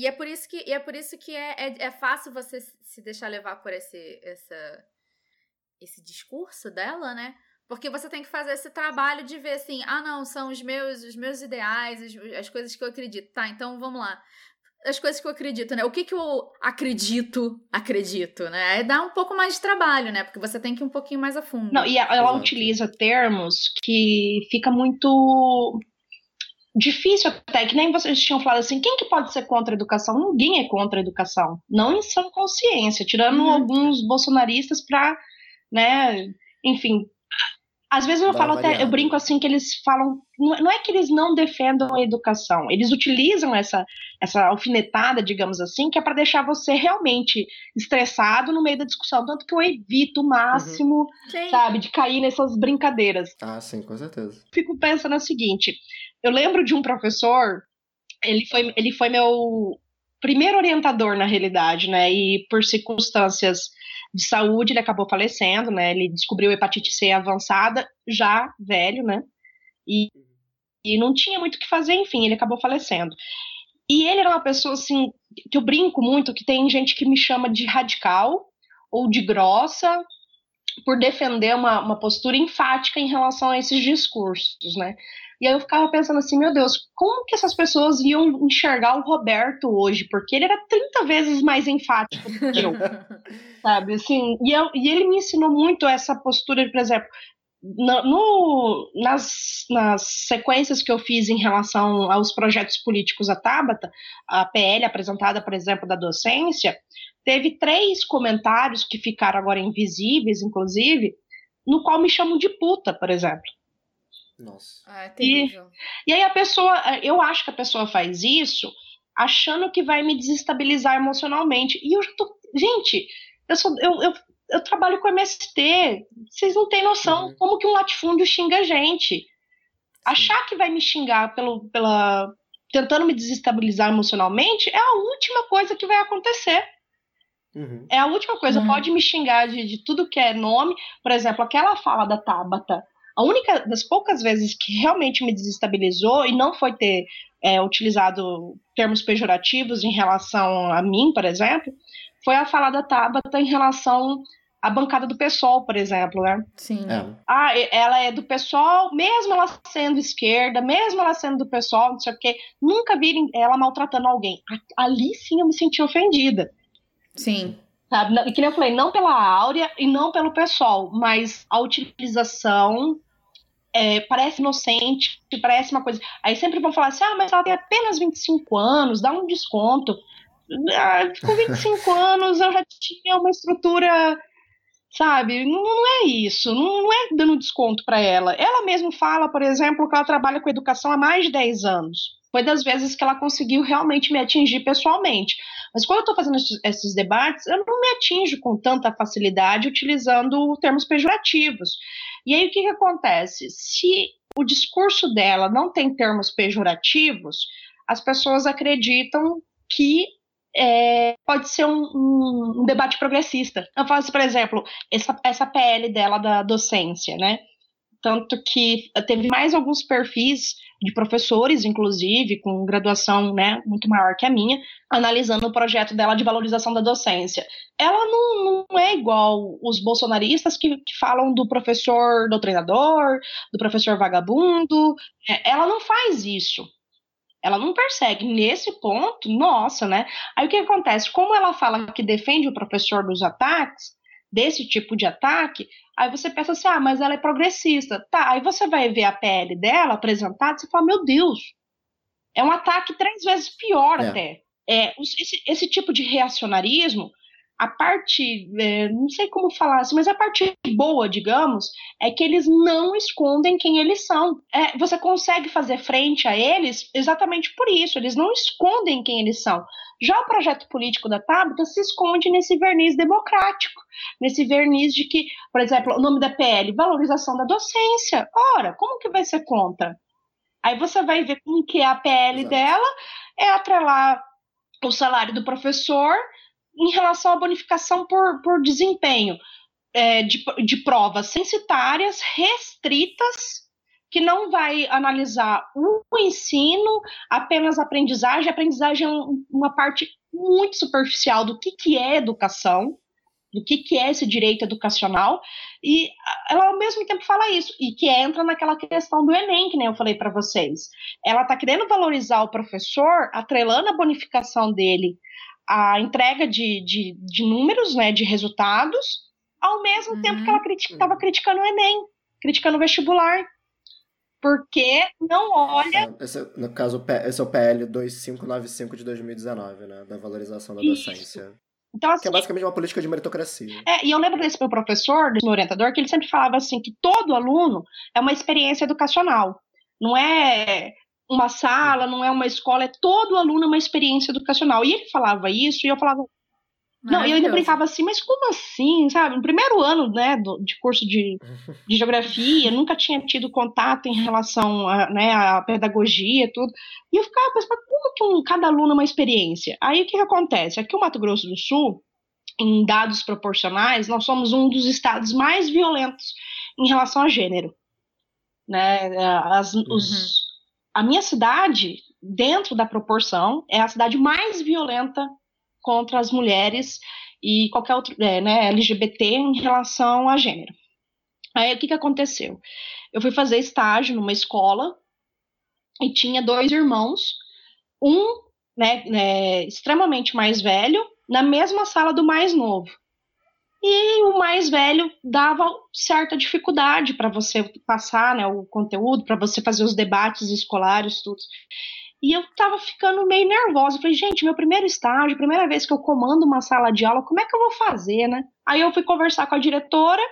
E é por isso que, é, por isso que é, é, é, fácil você se deixar levar por esse, essa, esse discurso dela, né? Porque você tem que fazer esse trabalho de ver assim, ah, não, são os meus, os meus ideais, as, as coisas que eu acredito. Tá, então vamos lá. As coisas que eu acredito, né? O que que eu acredito, acredito, né? É dar um pouco mais de trabalho, né? Porque você tem que ir um pouquinho mais a fundo. Não, e ela Exato. utiliza termos que fica muito difícil até, que nem vocês tinham falado assim, quem que pode ser contra a educação? Ninguém é contra a educação, não em sã consciência, tirando uhum. alguns bolsonaristas para, né, enfim, Às vezes eu falo até, eu brinco assim que eles falam, não é que eles não defendam a educação, eles utilizam essa essa alfinetada, digamos assim, que é para deixar você realmente estressado no meio da discussão, tanto que eu evito o máximo, uhum. sabe, de cair nessas brincadeiras. Ah, sim, com certeza. Fico pensando o seguinte, eu lembro de um professor, ele foi ele foi meu primeiro orientador na realidade, né? E por circunstâncias de saúde, ele acabou falecendo, né? Ele descobriu hepatite C avançada, já velho, né? E, e não tinha muito o que fazer, enfim, ele acabou falecendo. E ele era uma pessoa, assim, que eu brinco muito, que tem gente que me chama de radical ou de grossa por defender uma, uma postura enfática em relação a esses discursos, né? E aí eu ficava pensando assim, meu Deus, como que essas pessoas iam enxergar o Roberto hoje? Porque ele era 30 vezes mais enfático do que eu. sabe, assim, e, eu, e ele me ensinou muito essa postura, de, por exemplo, no, no, nas, nas sequências que eu fiz em relação aos projetos políticos da Tabata, a PL apresentada, por exemplo, da docência, teve três comentários que ficaram agora invisíveis, inclusive, no qual me chamam de puta, por exemplo. Nossa. Ah, é terrível. E, e aí a pessoa, eu acho que a pessoa faz isso achando que vai me desestabilizar emocionalmente. E eu já tô. Gente, eu, sou, eu, eu, eu trabalho com MST. Vocês não têm noção uhum. como que um latifúndio xinga a gente. Sim. Achar que vai me xingar pelo, pela. tentando me desestabilizar emocionalmente é a última coisa que vai acontecer. Uhum. É a última coisa. Uhum. Pode me xingar de, de tudo que é nome. Por exemplo, aquela fala da Tabata a única das poucas vezes que realmente me desestabilizou e não foi ter é, utilizado termos pejorativos em relação a mim, por exemplo, foi a fala da Tabata em relação à bancada do PSOL, por exemplo, né? Sim. É. Ah, ela é do PSOL, mesmo ela sendo esquerda, mesmo ela sendo do PSOL, não sei o quê, nunca vi ela maltratando alguém. Ali sim eu me senti ofendida. Sim. Sabe? E que eu falei, não pela Áurea e não pelo pessoal, mas a utilização é, parece inocente, parece uma coisa. Aí sempre vão falar assim: ah, mas ela tem apenas 25 anos, dá um desconto. Ah, com 25 anos eu já tinha uma estrutura, sabe? Não, não é isso, não, não, é dando desconto para ela. Ela mesma fala, por exemplo, que ela trabalha com educação há mais de 10 anos. Foi das vezes que ela conseguiu realmente me atingir pessoalmente. Mas quando eu estou fazendo esses debates, eu não me atinjo com tanta facilidade utilizando termos pejorativos. E aí o que, que acontece? Se o discurso dela não tem termos pejorativos, as pessoas acreditam que é, pode ser um, um, um, debate progressista. Eu faço, assim, por exemplo, essa, essa PL dela da docência, né? Tanto que teve mais alguns perfis de professores, inclusive, com graduação né, muito maior que a minha, analisando o projeto dela de valorização da docência. Ela não, não é igual os bolsonaristas que, que falam do professor doutrinador, do professor vagabundo. É, ela não faz isso. Ela não persegue. Nesse ponto, nossa, né? Aí o que acontece? Como ela fala que defende o professor dos ataques, desse tipo de ataque, aí você pensa assim, ah, mas ela é progressista. Tá, aí você vai ver a PL dela apresentada e você fala, meu Deus, é um ataque três vezes pior é. até. É, esse, esse tipo de reacionarismo a parte, é, não sei como falar assim, mas a parte boa, digamos, é que eles não escondem quem eles são. É, você consegue fazer frente a eles exatamente por isso, eles não escondem quem eles são. Já o projeto político da Tabata se esconde nesse verniz democrático, nesse verniz de que, por exemplo, o nome da PL, valorização da docência. Ora, como que vai ser contra? Aí você vai ver como que é a PL Exato. dela é atrelar o salário do professor em relação à bonificação por, por desempenho é, de, de provas censitárias restritas que não vai analisar o ensino, apenas aprendizagem. A aprendizagem é uma parte muito superficial do que, que é educação, do que, que é esse direito educacional, e ela ao mesmo tempo fala isso, e que entra naquela questão do Enem, que nem eu falei para vocês. Ela está querendo valorizar o professor, atrelando a bonificação dele a entrega de, de, de números, né, de resultados, ao mesmo uhum. tempo que ela estava critica, criticando o Enem, criticando o vestibular. Porque não olha. Esse, no caso, esse é o PL 2595 de 2019, né? Da valorização da Isso. docência. Então, assim, que é basicamente uma política de meritocracia. É, e eu lembro desse meu professor, desse meu orientador, que ele sempre falava assim que todo aluno é uma experiência educacional. Não é uma sala, não é uma escola, é todo aluno é uma experiência educacional. E ele falava isso, e eu falava, não, eu ainda brincava assim, mas como assim, sabe? No primeiro ano, né, do, de curso de, de geografia, nunca tinha tido contato em relação a, né, à pedagogia tudo. E eu ficava pensando, como que um, cada aluno é uma experiência? Aí o que, que acontece? Aqui o Mato Grosso do Sul, em dados proporcionais, nós somos um dos estados mais violentos em relação a gênero. Né? As, uhum. os, a minha cidade, dentro da proporção, é a cidade mais violenta contra as mulheres e qualquer outro, é, né, LGBT em relação a gênero. Aí o que, que aconteceu? Eu fui fazer estágio numa escola e tinha dois irmãos, um né, né, extremamente mais velho, na mesma sala do mais novo. E o mais velho dava certa dificuldade para você passar né, o conteúdo, para você fazer os debates escolares, tudo. E eu tava ficando meio nervosa. Eu falei, gente, meu primeiro estágio, primeira vez que eu comando uma sala de aula, como é que eu vou fazer, né? Aí eu fui conversar com a diretora,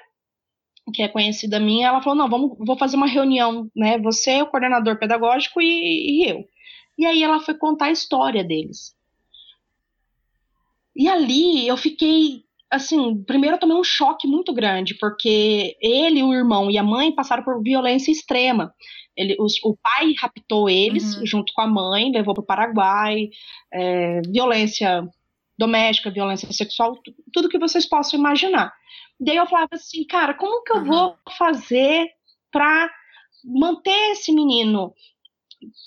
que é conhecida minha, ela falou, não, vamos, vou fazer uma reunião, né? Você, o coordenador pedagógico e, e eu. E aí ela foi contar a história deles. E ali eu fiquei, assim, primeiro eu tomei um choque muito grande, porque ele, o irmão e a mãe passaram por violência extrema. Ele, os, o pai raptou eles uhum. junto com a mãe, levou para o Paraguai, é, violência doméstica, violência sexual, tudo que vocês possam imaginar. Daí eu falava assim, cara, como que eu uhum. vou fazer para manter esse menino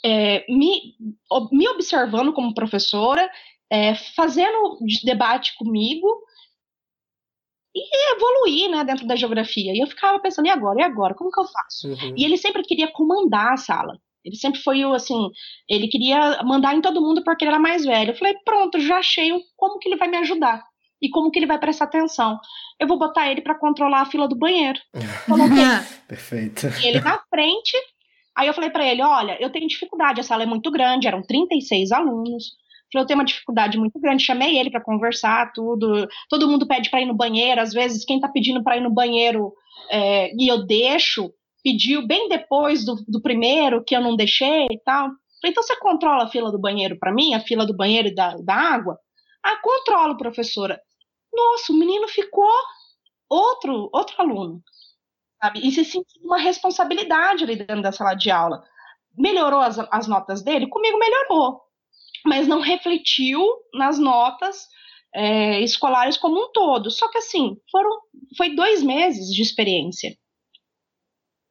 é, me, me observando como professora, é, fazendo debate comigo e evoluir, né, dentro da geografia. E eu ficava pensando, e agora? E agora? Como que eu faço? Uhum. E ele sempre queria comandar a sala. Ele sempre foi o, assim, ele queria mandar em todo mundo porque ele era mais velho. Eu falei, pronto, já achei como que ele vai me ajudar. E como que ele vai prestar atenção. Eu vou botar ele para controlar a fila do banheiro. Coloquei Perfeito. ele na frente. Aí eu falei para ele, olha, eu tenho dificuldade, a sala é muito grande, eram 36 alunos eu tenho uma dificuldade muito grande, chamei ele para conversar, tudo. Todo mundo pede para ir no banheiro, às vezes quem está pedindo para ir no banheiro é, e eu deixo, pediu bem depois do, do primeiro que eu não deixei e tal. Falei, então você controla a fila do banheiro para mim, a fila do banheiro e da, da água? Ah, controlo, professora. Nossa, o menino ficou outro, outro aluno. Sabe? E se sentiu uma responsabilidade ali dentro da sala de aula. Melhorou as, as notas dele? Comigo melhorou mas não refletiu nas notas é, escolares como um todo. Só que assim, foram, foi dois meses de experiência.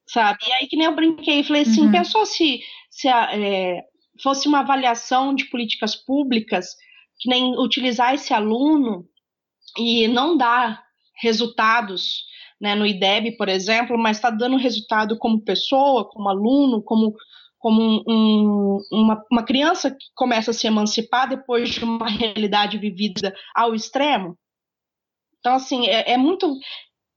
Sabe? E aí que nem eu brinquei, falei assim, uhum. pensou se, se a, é, fosse uma avaliação de políticas públicas, que nem utilizar esse aluno e não dar resultados né, no IDEB, por exemplo, mas está dando resultado como pessoa, como aluno, como como um, uma, uma criança que começa a se emancipar depois de uma realidade vivida ao extremo. Então, assim, é, é muito.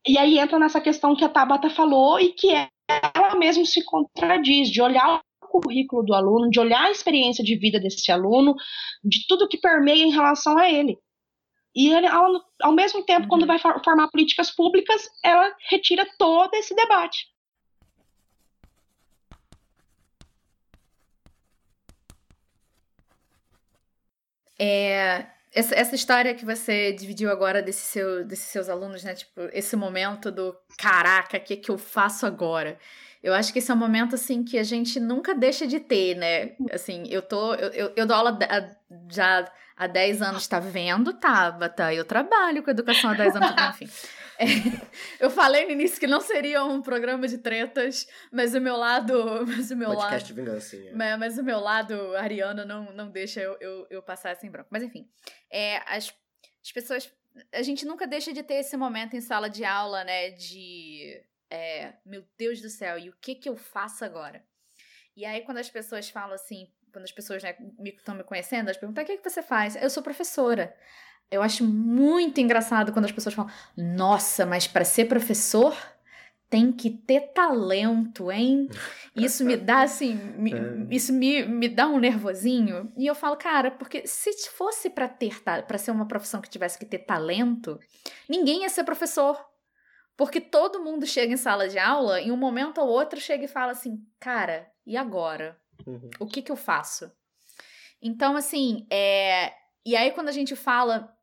E aí entra nessa questão que a Tabata falou e que ela mesma se contradiz, de olhar o currículo do aluno, de olhar a experiência de vida desse aluno, de tudo que permeia em relação a ele. E ele, ao, ao mesmo tempo, uhum. quando vai formar políticas públicas, ela retira todo esse debate. É, essa, essa história que você dividiu agora desse seu, desses seus alunos, né? Tipo, esse momento do caraca, o que, que eu faço agora? Eu acho que esse é um momento, assim, que a gente nunca deixa de ter, né? Assim, eu tô. Eu, eu, eu dou aula já há 10 anos, tá vendo, Tabata? Eu trabalho com educação há 10 anos, enfim. É, eu falei no início que não seria um programa de tretas, mas o meu lado. Mas o meu Podcast lado, vingancinha. Mas, mas, o meu lado, Ariana, não, não deixa eu, eu, eu passar sem branco. Mas enfim, é, as, as pessoas. A gente nunca deixa de ter esse momento em sala de aula, né? De. É, meu Deus do céu, e o que que eu faço agora? E aí, quando as pessoas falam assim, quando as pessoas né, estão me, me conhecendo, elas perguntam: o que, é que você faz? Eu sou professora. Eu acho muito engraçado quando as pessoas falam: Nossa, mas para ser professor tem que ter talento, hein? Isso me dá assim, me, é. isso me, me dá um nervosinho. E eu falo, cara, porque se fosse para ter para ser uma profissão que tivesse que ter talento, ninguém ia ser professor. Porque todo mundo chega em sala de aula e um momento ou outro chega e fala assim, cara, e agora? Uhum. O que que eu faço? Então, assim, é... e aí quando a gente fala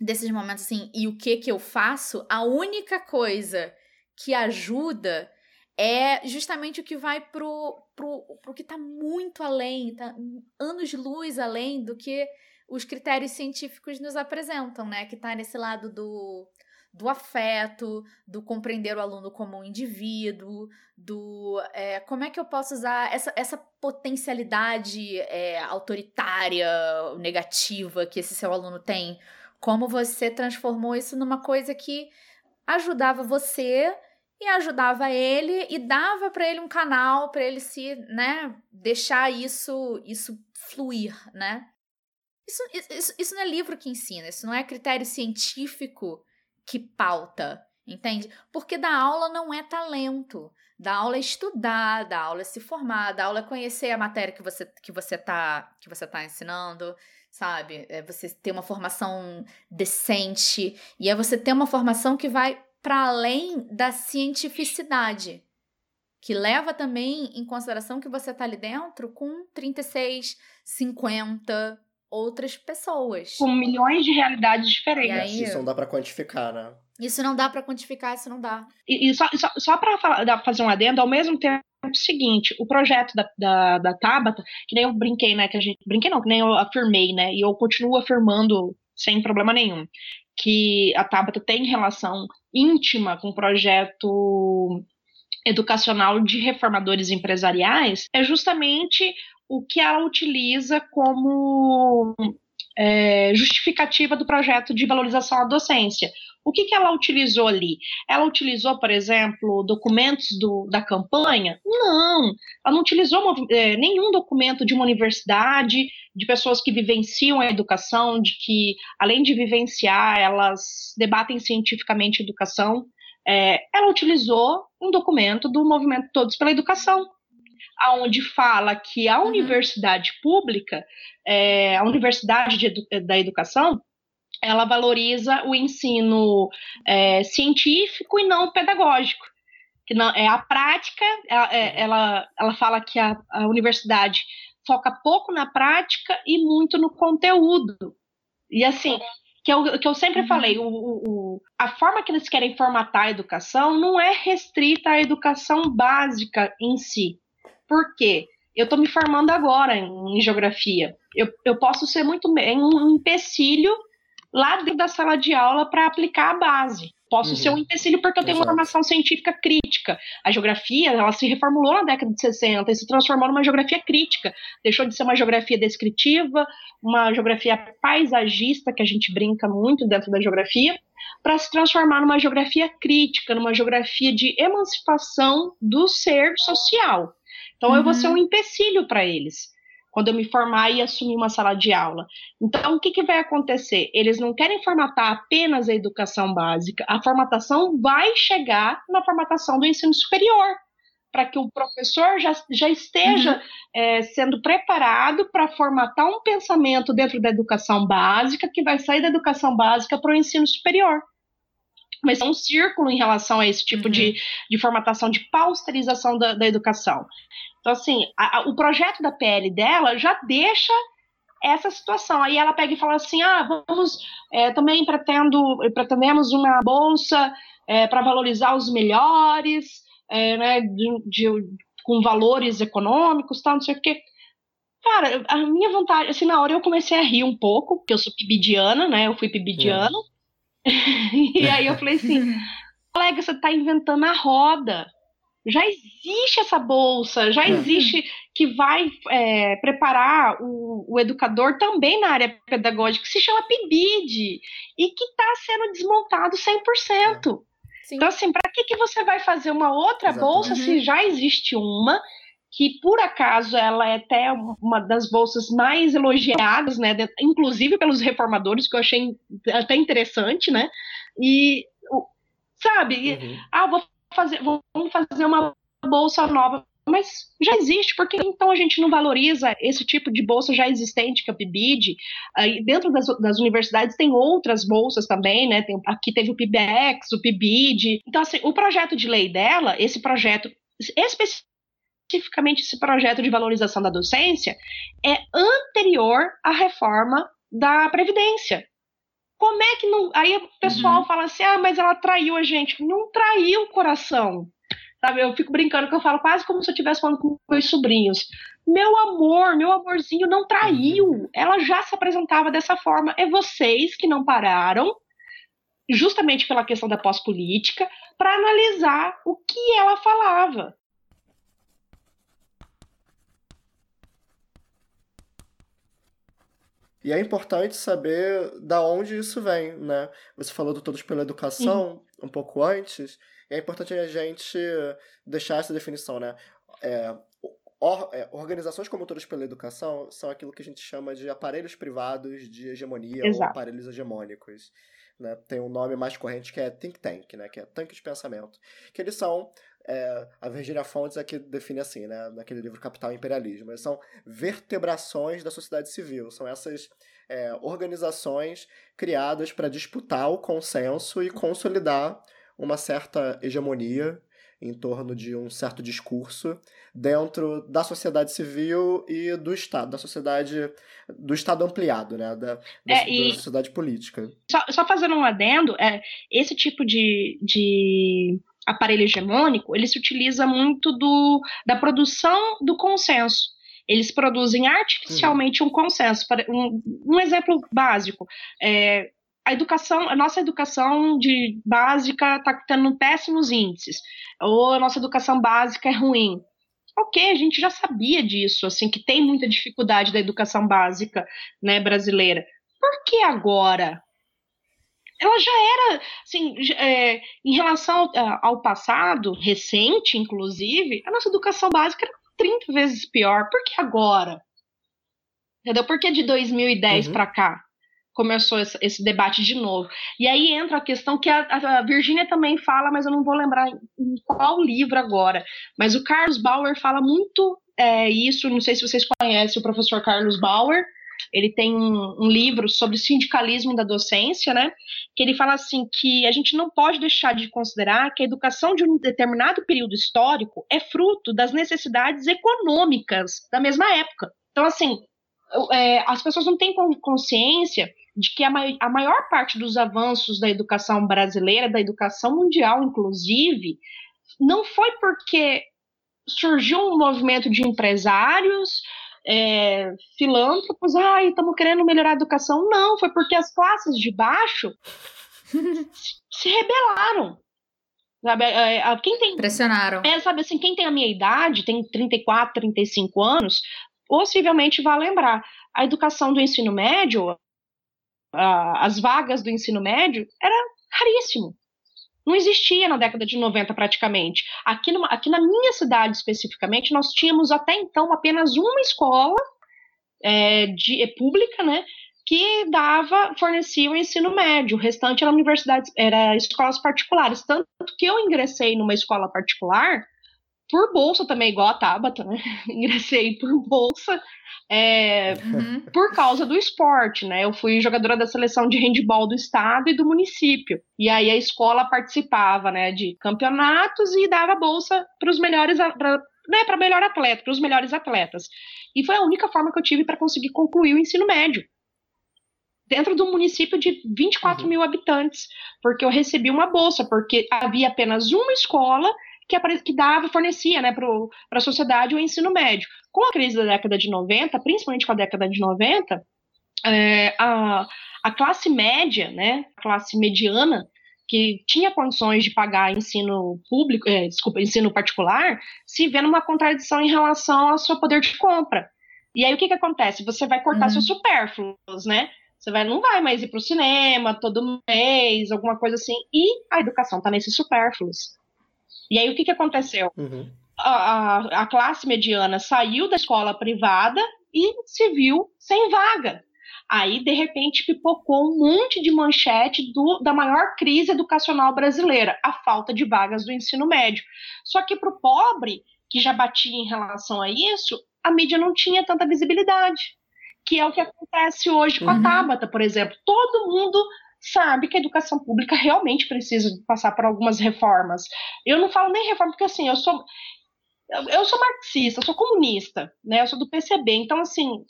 desses momentos assim, e o que que eu faço, a única coisa que ajuda é justamente o que vai pro, pro, pro que tá muito além, tá anos de luz além do que os critérios científicos nos apresentam, né? Que tá nesse lado do, do afeto, do compreender o aluno como um indivíduo, do é, como é que eu posso usar essa, essa potencialidade é, autoritária, negativa que esse seu aluno tem, como você transformou isso numa coisa que ajudava você e ajudava ele e dava para ele um canal para ele se, né, deixar isso isso fluir, né? Isso, isso, isso não é livro que ensina, isso não é critério científico que pauta, entende? Porque da aula não é talento. Da aula é estudar, da aula é se formar, da aula é conhecer a matéria que você que você tá que você tá ensinando, sabe? É você ter uma formação decente e é você ter uma formação que vai para além da cientificidade, que leva também em consideração que você está ali dentro com 36, 50 outras pessoas. Com milhões de realidades diferentes. Aí, isso não dá para quantificar, né? Isso não dá para quantificar, isso não dá. E, e só, só, só para fazer um adendo, ao mesmo tempo é o seguinte, o projeto da, da, da Tabata, que nem eu brinquei, né, que a gente, brinquei não, que nem eu afirmei, né, e eu continuo afirmando sem problema nenhum, que a Tabata tem relação íntima com o projeto educacional de reformadores empresariais, é justamente o que ela utiliza como é, justificativa do projeto de valorização à docência. O que, que ela utilizou ali? Ela utilizou, por exemplo, documentos do, da campanha? Não, ela não utilizou é, nenhum documento de uma universidade, de pessoas que vivenciam a educação, de que, além de vivenciar, elas debatem cientificamente a educação. É, ela utilizou um documento do movimento Todos pela Educação, onde fala que a uhum. universidade pública, é, a universidade edu da educação, ela valoriza o ensino é, científico e não pedagógico. Que não, é a prática, ela, é, ela, ela fala que a, a universidade foca pouco na prática e muito no conteúdo. E assim, que eu, que eu sempre uhum. falei, o, o, a forma que eles querem formatar a educação não é restrita à educação básica em si. Por quê? Eu estou me formando agora em, em geografia. Eu, eu posso ser muito bem um empecilho lá dentro da sala de aula para aplicar a base. Posso uhum. ser um empecilho porque eu tenho Exato. uma formação científica crítica. A geografia, ela se reformulou na década de 60 e se transformou numa geografia crítica. Deixou de ser uma geografia descritiva, uma geografia paisagista, que a gente brinca muito dentro da geografia, para se transformar numa geografia crítica, numa geografia de emancipação do ser social. Então uhum. eu vou ser um uhum. empecilho para eles quando eu me formar e assumir uma sala de aula. Então, o que, que vai acontecer? Eles não querem formatar apenas a educação básica, a formatação vai chegar na formatação do ensino superior, para que o professor já, já esteja uhum. é, sendo preparado para formatar um pensamento dentro da educação básica, que vai sair da educação básica para o ensino superior. Mas é um círculo em relação a esse tipo uhum. de, de formatação, de pausterização da, da educação. Então, assim, a, a, o projeto da PL dela já deixa essa situação. Aí ela pega e fala assim: ah, vamos, é, também pretendo, pretendemos uma bolsa é, para valorizar os melhores, é, né, de, de, com valores econômicos, tal, não sei o quê. Cara, a minha vontade, assim, na hora eu comecei a rir um pouco, porque eu sou pibidiana, né? Eu fui pibidiano. e aí eu falei assim, colega, você tá inventando a roda já existe essa bolsa, já é. existe que vai é, preparar o, o, educador também na área pedagógica, que se chama PIBID, e que está sendo desmontado 100%. É. Então, assim, para que, que você vai fazer uma outra Exatamente. bolsa se já existe uma, que por acaso ela é até uma das bolsas mais elogiadas, né, inclusive pelos reformadores, que eu achei até interessante, né, e, sabe, uhum. ah, vou fazer, vamos fazer uma bolsa nova. Mas já existe, porque então a gente não valoriza esse tipo de bolsa já existente, que é o PIBID? Dentro das, das universidades tem outras bolsas também, né? Tem, aqui teve o PIBEX, o PIBID. Então, assim, o projeto de lei dela, esse projeto especificamente esse projeto de valorização da docência, é anterior à reforma da Previdência. Como é que não. Aí o pessoal uhum. fala assim: ah, mas ela traiu a gente. Não traiu o coração. Sabe, eu fico brincando que eu falo quase como se eu estivesse falando com meus sobrinhos. Meu amor, meu amorzinho não traiu. Uhum. Ela já se apresentava dessa forma. É vocês que não pararam, justamente pela questão da pós-política, para analisar o que ela falava. E é importante saber da onde isso vem, né? Você falou do Todos pela Educação uhum. um pouco antes, e é importante a gente deixar essa definição, né? É, or, é, organizações como Todos pela Educação são aquilo que a gente chama de aparelhos privados de hegemonia Exato. ou aparelhos hegemônicos. Né? Tem um nome mais corrente que é think tank, né? que é tanque de pensamento. Que eles são é, a Virginia Fontes aqui define assim, né, naquele livro Capital e Imperialismo. São vertebrações da sociedade civil. São essas é, organizações criadas para disputar o consenso e consolidar uma certa hegemonia em torno de um certo discurso dentro da sociedade civil e do Estado, da sociedade, do Estado ampliado, né, da, da, é, da sociedade política. Só, só, fazendo um adendo, é, esse tipo de, de aparelho hegemônico, ele se utiliza muito do, da produção do consenso. Eles produzem artificialmente uhum. um consenso. Um, um exemplo básico, é, a educação, a nossa educação de básica está tendo péssimos índices, ou a nossa educação básica é ruim. Ok, a gente já sabia disso, assim, que tem muita dificuldade da educação básica, né, brasileira. Por que agora? Ela já era, assim, é, em relação ao, ao, passado, recente, inclusive, a nossa educação básica era 30 vezes pior. Por que agora? Entendeu? Por que de 2010 uhum. para cá começou esse, esse, debate de novo? E aí entra a questão que a, a Virgínia também fala, mas eu não vou lembrar em qual livro agora. Mas o Carlos Bauer fala muito é, isso, não sei se vocês conhecem o professor Carlos Bauer, ele tem um, um, livro sobre sindicalismo da docência, né? Que ele fala assim que a gente não pode deixar de considerar que a educação de um determinado período histórico é fruto das necessidades econômicas da mesma época. Então, assim, é, as pessoas não têm consciência de que a, mai a maior parte dos avanços da educação brasileira, da educação mundial, inclusive, não foi porque surgiu um movimento de empresários é, filântropos, ai, estamos querendo melhorar a educação. Não, foi porque as classes de baixo se rebelaram. Sabe, é, é, quem tem, Pressionaram. É, sabe assim, quem tem a minha idade, tem 34, 35 anos, possivelmente vai lembrar. A educação do ensino médio, as vagas do ensino médio, era raríssimo. Não existia na década de 90 praticamente. Aqui, no, aqui na minha cidade especificamente, nós tínhamos até então apenas uma escola é, de, é, pública, né? Que dava, fornecia o ensino médio, o restante era universidades, era escolas particulares. Tanto que eu ingressei numa escola particular por bolsa também, igual a Tabata, né? Ingressei por bolsa é, uhum. por causa do esporte, né? Eu fui jogadora da seleção de handball do estado e do município. E aí a escola participava, né, de campeonatos e dava bolsa para os melhores, pra, né, para melhor atleta, para os melhores atletas. E foi a única forma que eu tive para conseguir concluir o ensino médio. Dentro de um município de 24 uhum. mil habitantes, porque eu recebi uma bolsa, porque havia apenas uma escola que, que dava, fornecia né, para a sociedade o ensino médio. Com a crise da década de 90, principalmente com a década de 90, é, a, a classe média, né, a classe mediana, que tinha condições de pagar ensino público, é, desculpa, ensino particular, se vê numa contradição em relação ao seu poder de compra. E aí o que, que acontece? Você vai cortar uhum. seus supérfluos, né? Você vai, não vai mais ir para o cinema todo mês, alguma coisa assim. E a educação está nesses supérfluos. E aí o que, que aconteceu? Uhum. A, a, classe mediana saiu da escola privada e se viu sem vaga. Aí, de repente, pipocou um monte de manchete do, da maior crise educacional brasileira, a falta de vagas do ensino médio. Só que para o pobre, que já batia em relação a isso, a mídia não tinha tanta visibilidade. Que é o que acontece hoje com a uhum. Tabata, por exemplo. Todo mundo sabe que a educação pública realmente precisa passar por algumas reformas. Eu não falo nem reforma, porque assim, eu sou eu sou marxista, eu sou comunista, né? Eu sou do PCB, então assim,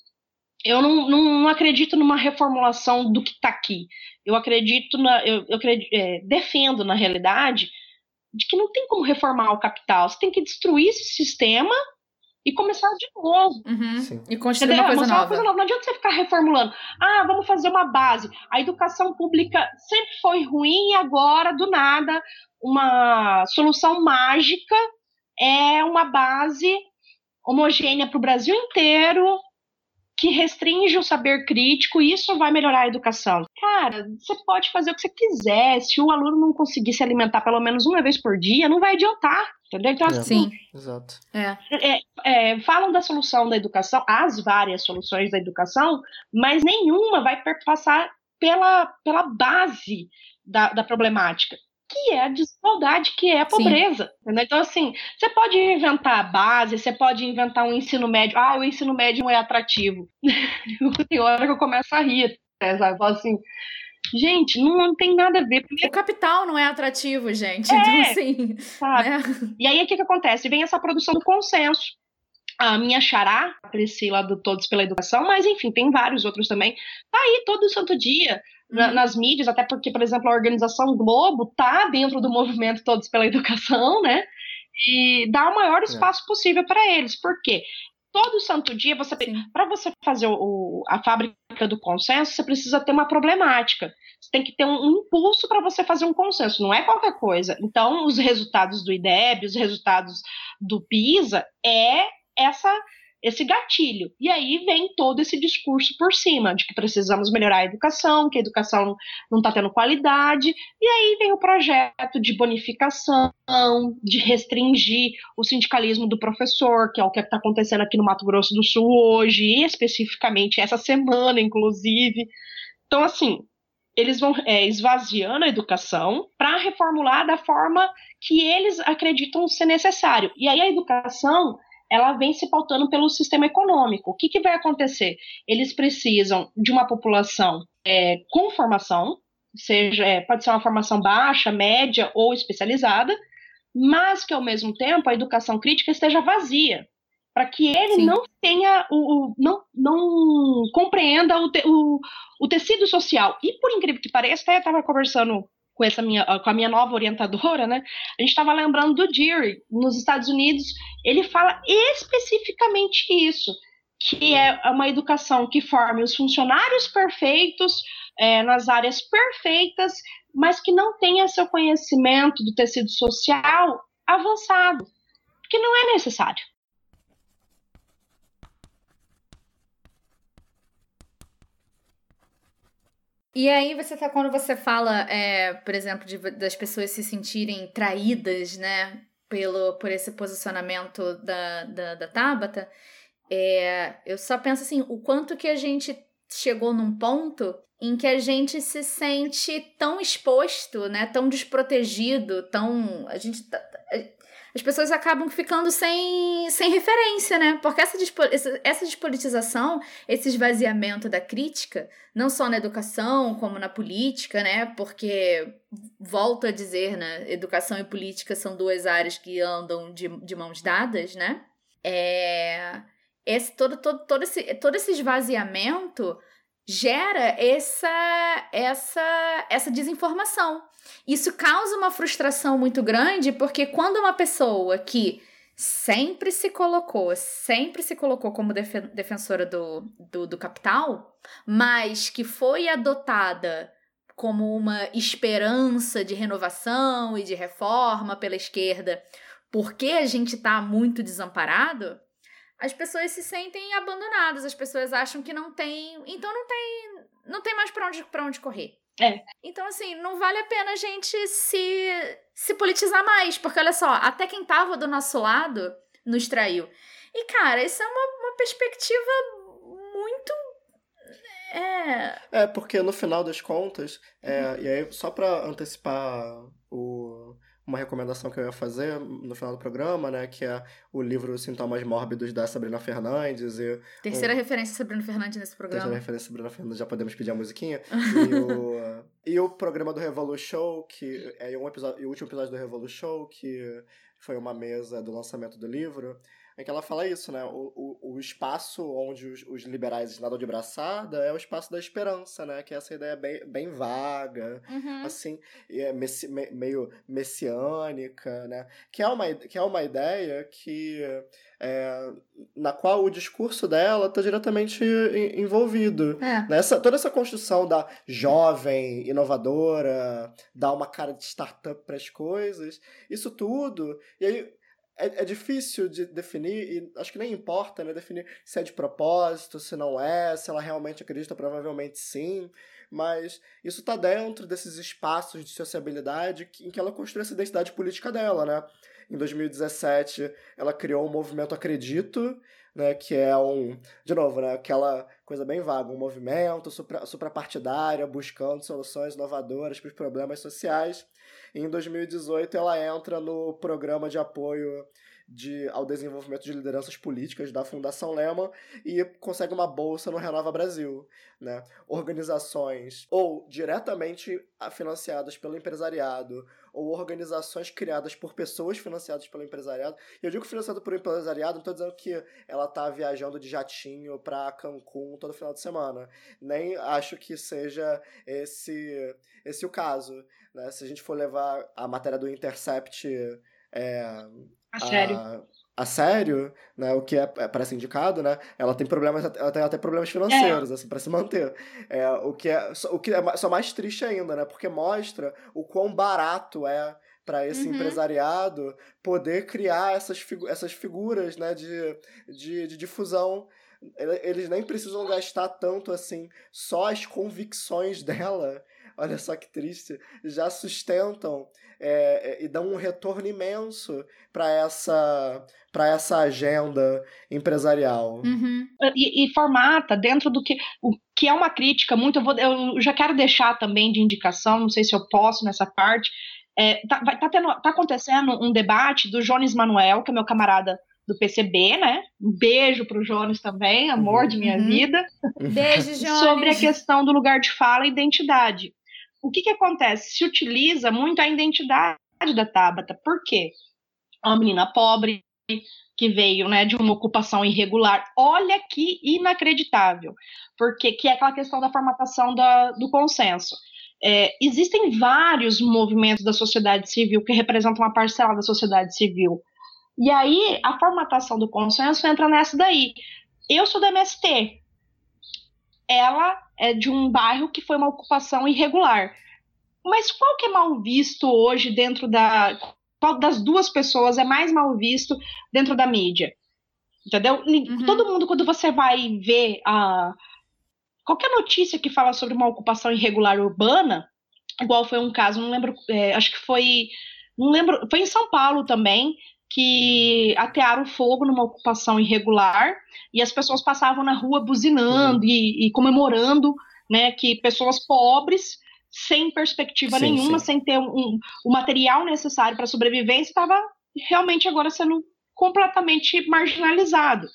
eu não, não, não acredito numa reformulação do que está aqui. Eu acredito na, eu, eu é, defendo na realidade de que não tem como reformar o capital. Você tem que destruir esse sistema e começar de novo. Uhum. E construir uma coisa, uma coisa, nova. Não adianta você ficar reformulando. Ah, vamos fazer uma base. A educação pública sempre foi ruim e agora, do nada, uma solução mágica é uma base homogênea para o Brasil inteiro, que restringe o saber crítico e isso vai melhorar a educação. Cara, você pode fazer o que você quiser. Se o aluno não conseguir se alimentar pelo menos uma vez por dia, não vai adiantar. Entendeu? Então, é. Sim. Exato. É. É, é, falam da solução da educação, as várias soluções da educação, mas nenhuma vai passar pela, pela base da, da problemática que é a desigualdade, que é a pobreza. Então, assim, você pode inventar a base, você pode inventar um ensino médio. Ah, o ensino médio não é atrativo. tem hora que eu começo a rir, né, sabe? Eu falo assim, gente, não, não, tem nada a ver. O capital não é atrativo, gente. É, então, assim. Sabe? Né? E aí, o que, que acontece? Vem essa produção do consenso a minha xará, a Priscila do Todos pela Educação, mas enfim, tem vários outros também. Tá aí todo santo dia na, uhum. nas mídias, até porque, por exemplo, a organização Globo tá dentro do movimento Todos pela Educação, né? E dá o maior é. espaço é. possível para eles. Por quê? Todo santo dia você para você fazer o, a fábrica do consenso, você precisa ter uma problemática. Você tem que ter um, um impulso para você fazer um consenso, não é qualquer coisa. Então, os resultados do IDEB, os resultados do PISA é essa esse gatilho. E aí vem todo esse discurso por cima de que precisamos melhorar a educação, que a educação não está tendo qualidade, e aí vem o projeto de bonificação, de restringir o sindicalismo do professor, que é o que está acontecendo aqui no Mato Grosso do Sul hoje, especificamente essa semana, inclusive. Então, assim, eles vão é, esvaziando a educação para reformular da forma que eles acreditam ser necessário. E aí a educação ela vem se pautando pelo sistema econômico. O que, que vai acontecer? Eles precisam de uma população é, com formação, seja é, pode ser uma formação baixa, média ou especializada, mas que ao mesmo tempo a educação crítica esteja vazia, para que ele Sim. não tenha o, o, não, não compreenda o, te, o, o tecido social. E por incrível que pareça, até eu estava conversando com essa minha com a minha nova orientadora, né? A gente estava lembrando do Deary nos Estados Unidos, ele fala especificamente isso, que é uma educação que forme os funcionários perfeitos é, nas áreas perfeitas, mas que não tenha seu conhecimento do tecido social avançado, porque não é necessário. E aí você tá quando você fala, é, por exemplo, de, das pessoas se sentirem traídas, né, pelo por esse posicionamento da, da, da Tabata, é, eu só penso assim, o quanto que a gente chegou num ponto em que a gente se sente tão exposto, né, tão desprotegido, tão a gente tá, as pessoas acabam ficando sem, sem referência, né? Porque essa, essa despolitização, esse esvaziamento da crítica, não só na educação, como na política, né? Porque, volto a dizer, né? Educação e política são duas áreas que andam de, de mãos dadas, né? É, esse, todo, todo, todo, esse, todo esse esvaziamento gera essa, essa, essa desinformação. Isso causa uma frustração muito grande, porque quando uma pessoa que sempre se colocou, sempre se colocou como defensora do, do, do capital, mas que foi adotada como uma esperança de renovação e de reforma pela esquerda, porque a gente está muito desamparado, as pessoas se sentem abandonadas, as pessoas acham que não tem, então não tem, não tem mais para onde, pra onde correr. É. Então, assim, não vale a pena a gente se, se politizar mais, porque olha só, até quem tava do nosso lado nos traiu. E, cara, isso é uma, uma perspectiva muito. É. É, porque no final das contas, é, e aí só pra antecipar uma recomendação que eu ia fazer no final do programa, né? Que é o livro Sintomas Mórbidos da Sabrina Fernandes. E Terceira um, referência Sabrina Fernandes nesse programa. Terceira referência Sabrina Fernandes, já podemos pedir a musiquinha. e, o, e o programa do Revolu Show, que é um episódio, o último episódio do Revolu Show, que foi uma mesa do lançamento do livro é que ela fala isso, né? O, o, o espaço onde os, os, liberais nadam de braçada é o espaço da esperança, né? Que é essa ideia bem, bem vaga, uhum. assim, é messi, me, meio messiânica, né? Que é uma, que é uma ideia que... É, na qual o discurso dela está diretamente envolvido. É. Nessa, toda essa construção da jovem, inovadora, dar uma cara de startup para as coisas, isso tudo. E aí é, é, difícil de definir, e acho que nem importa, né? Definir se é de propósito, se não é, se ela realmente acredita, provavelmente sim. Mas isso está dentro desses espaços de sociabilidade em que ela construiu essa identidade política dela, né? Em 2017, ela criou o movimento Acredito, né, que é um, de novo, né, aquela coisa bem vaga, um movimento supra, suprapartidário buscando soluções inovadoras para os problemas sociais. E em 2018 ela entra no programa de apoio de, ao desenvolvimento de lideranças políticas da Fundação Lema e consegue uma bolsa no Renova Brasil. Né? Organizações ou diretamente financiadas pelo empresariado ou organizações criadas por pessoas financiadas pelo empresariado. E eu digo financiado por empresariado, não estou dizendo que ela está viajando de jatinho para Cancún todo final de semana. Nem acho que seja esse, esse o caso. Né? Se a gente for levar a matéria do Intercept é, a sério. A, sério, né? O que é, é parece indicado, né? Ela tem problemas, ela tem até problemas financeiros, é. assim, para se manter. É, o que é, o que é só mais triste ainda, né? Porque mostra o quão barato é para esse uhum. empresariado poder criar essas, figu essas figuras né, de, de, de difusão eles nem precisam gastar tanto assim, só as convicções dela, olha só que triste, já sustentam é, é, e dão um retorno imenso para essa para essa agenda empresarial. Uhum. E, e, formata dentro do que o que é uma crítica muito. Eu, vou, eu já quero deixar também de indicação, não sei se eu posso nessa parte. É, tá, vai, tá, tendo, tá acontecendo um debate do Jones Manuel, que é meu camarada do PCB, né? Um beijo pro Jones também, amor uhum. de minha uhum. vida. Beijo, Jones. Sobre a questão do lugar de fala e identidade o que, que acontece? Se utiliza muito a identidade da Tabata. Por quê? É uma menina pobre que veio né, de uma ocupação irregular. Olha que inacreditável. Porque que é aquela questão da formatação da, do consenso. É, existem vários movimentos da sociedade civil que representam uma parcela da sociedade civil. E aí a formatação do consenso entra nessa daí. Eu sou da MST. Ela é de um bairro que foi uma ocupação irregular. Mas qual que é mal visto hoje dentro da. Qual das duas pessoas é mais mal visto dentro da mídia? Entendeu? Uhum. Todo mundo, quando você vai ver a. Qualquer notícia que fala sobre uma ocupação irregular urbana, igual foi um caso, não lembro, é, acho que foi. Não lembro, foi em São Paulo também, que atearam fogo numa ocupação irregular e as pessoas passavam na rua buzinando uhum. e, e, comemorando, né, que pessoas pobres, sem perspectiva sim, nenhuma, sim. sem ter um, o material necessário para sobrevivência, estava realmente agora sendo completamente marginalizado.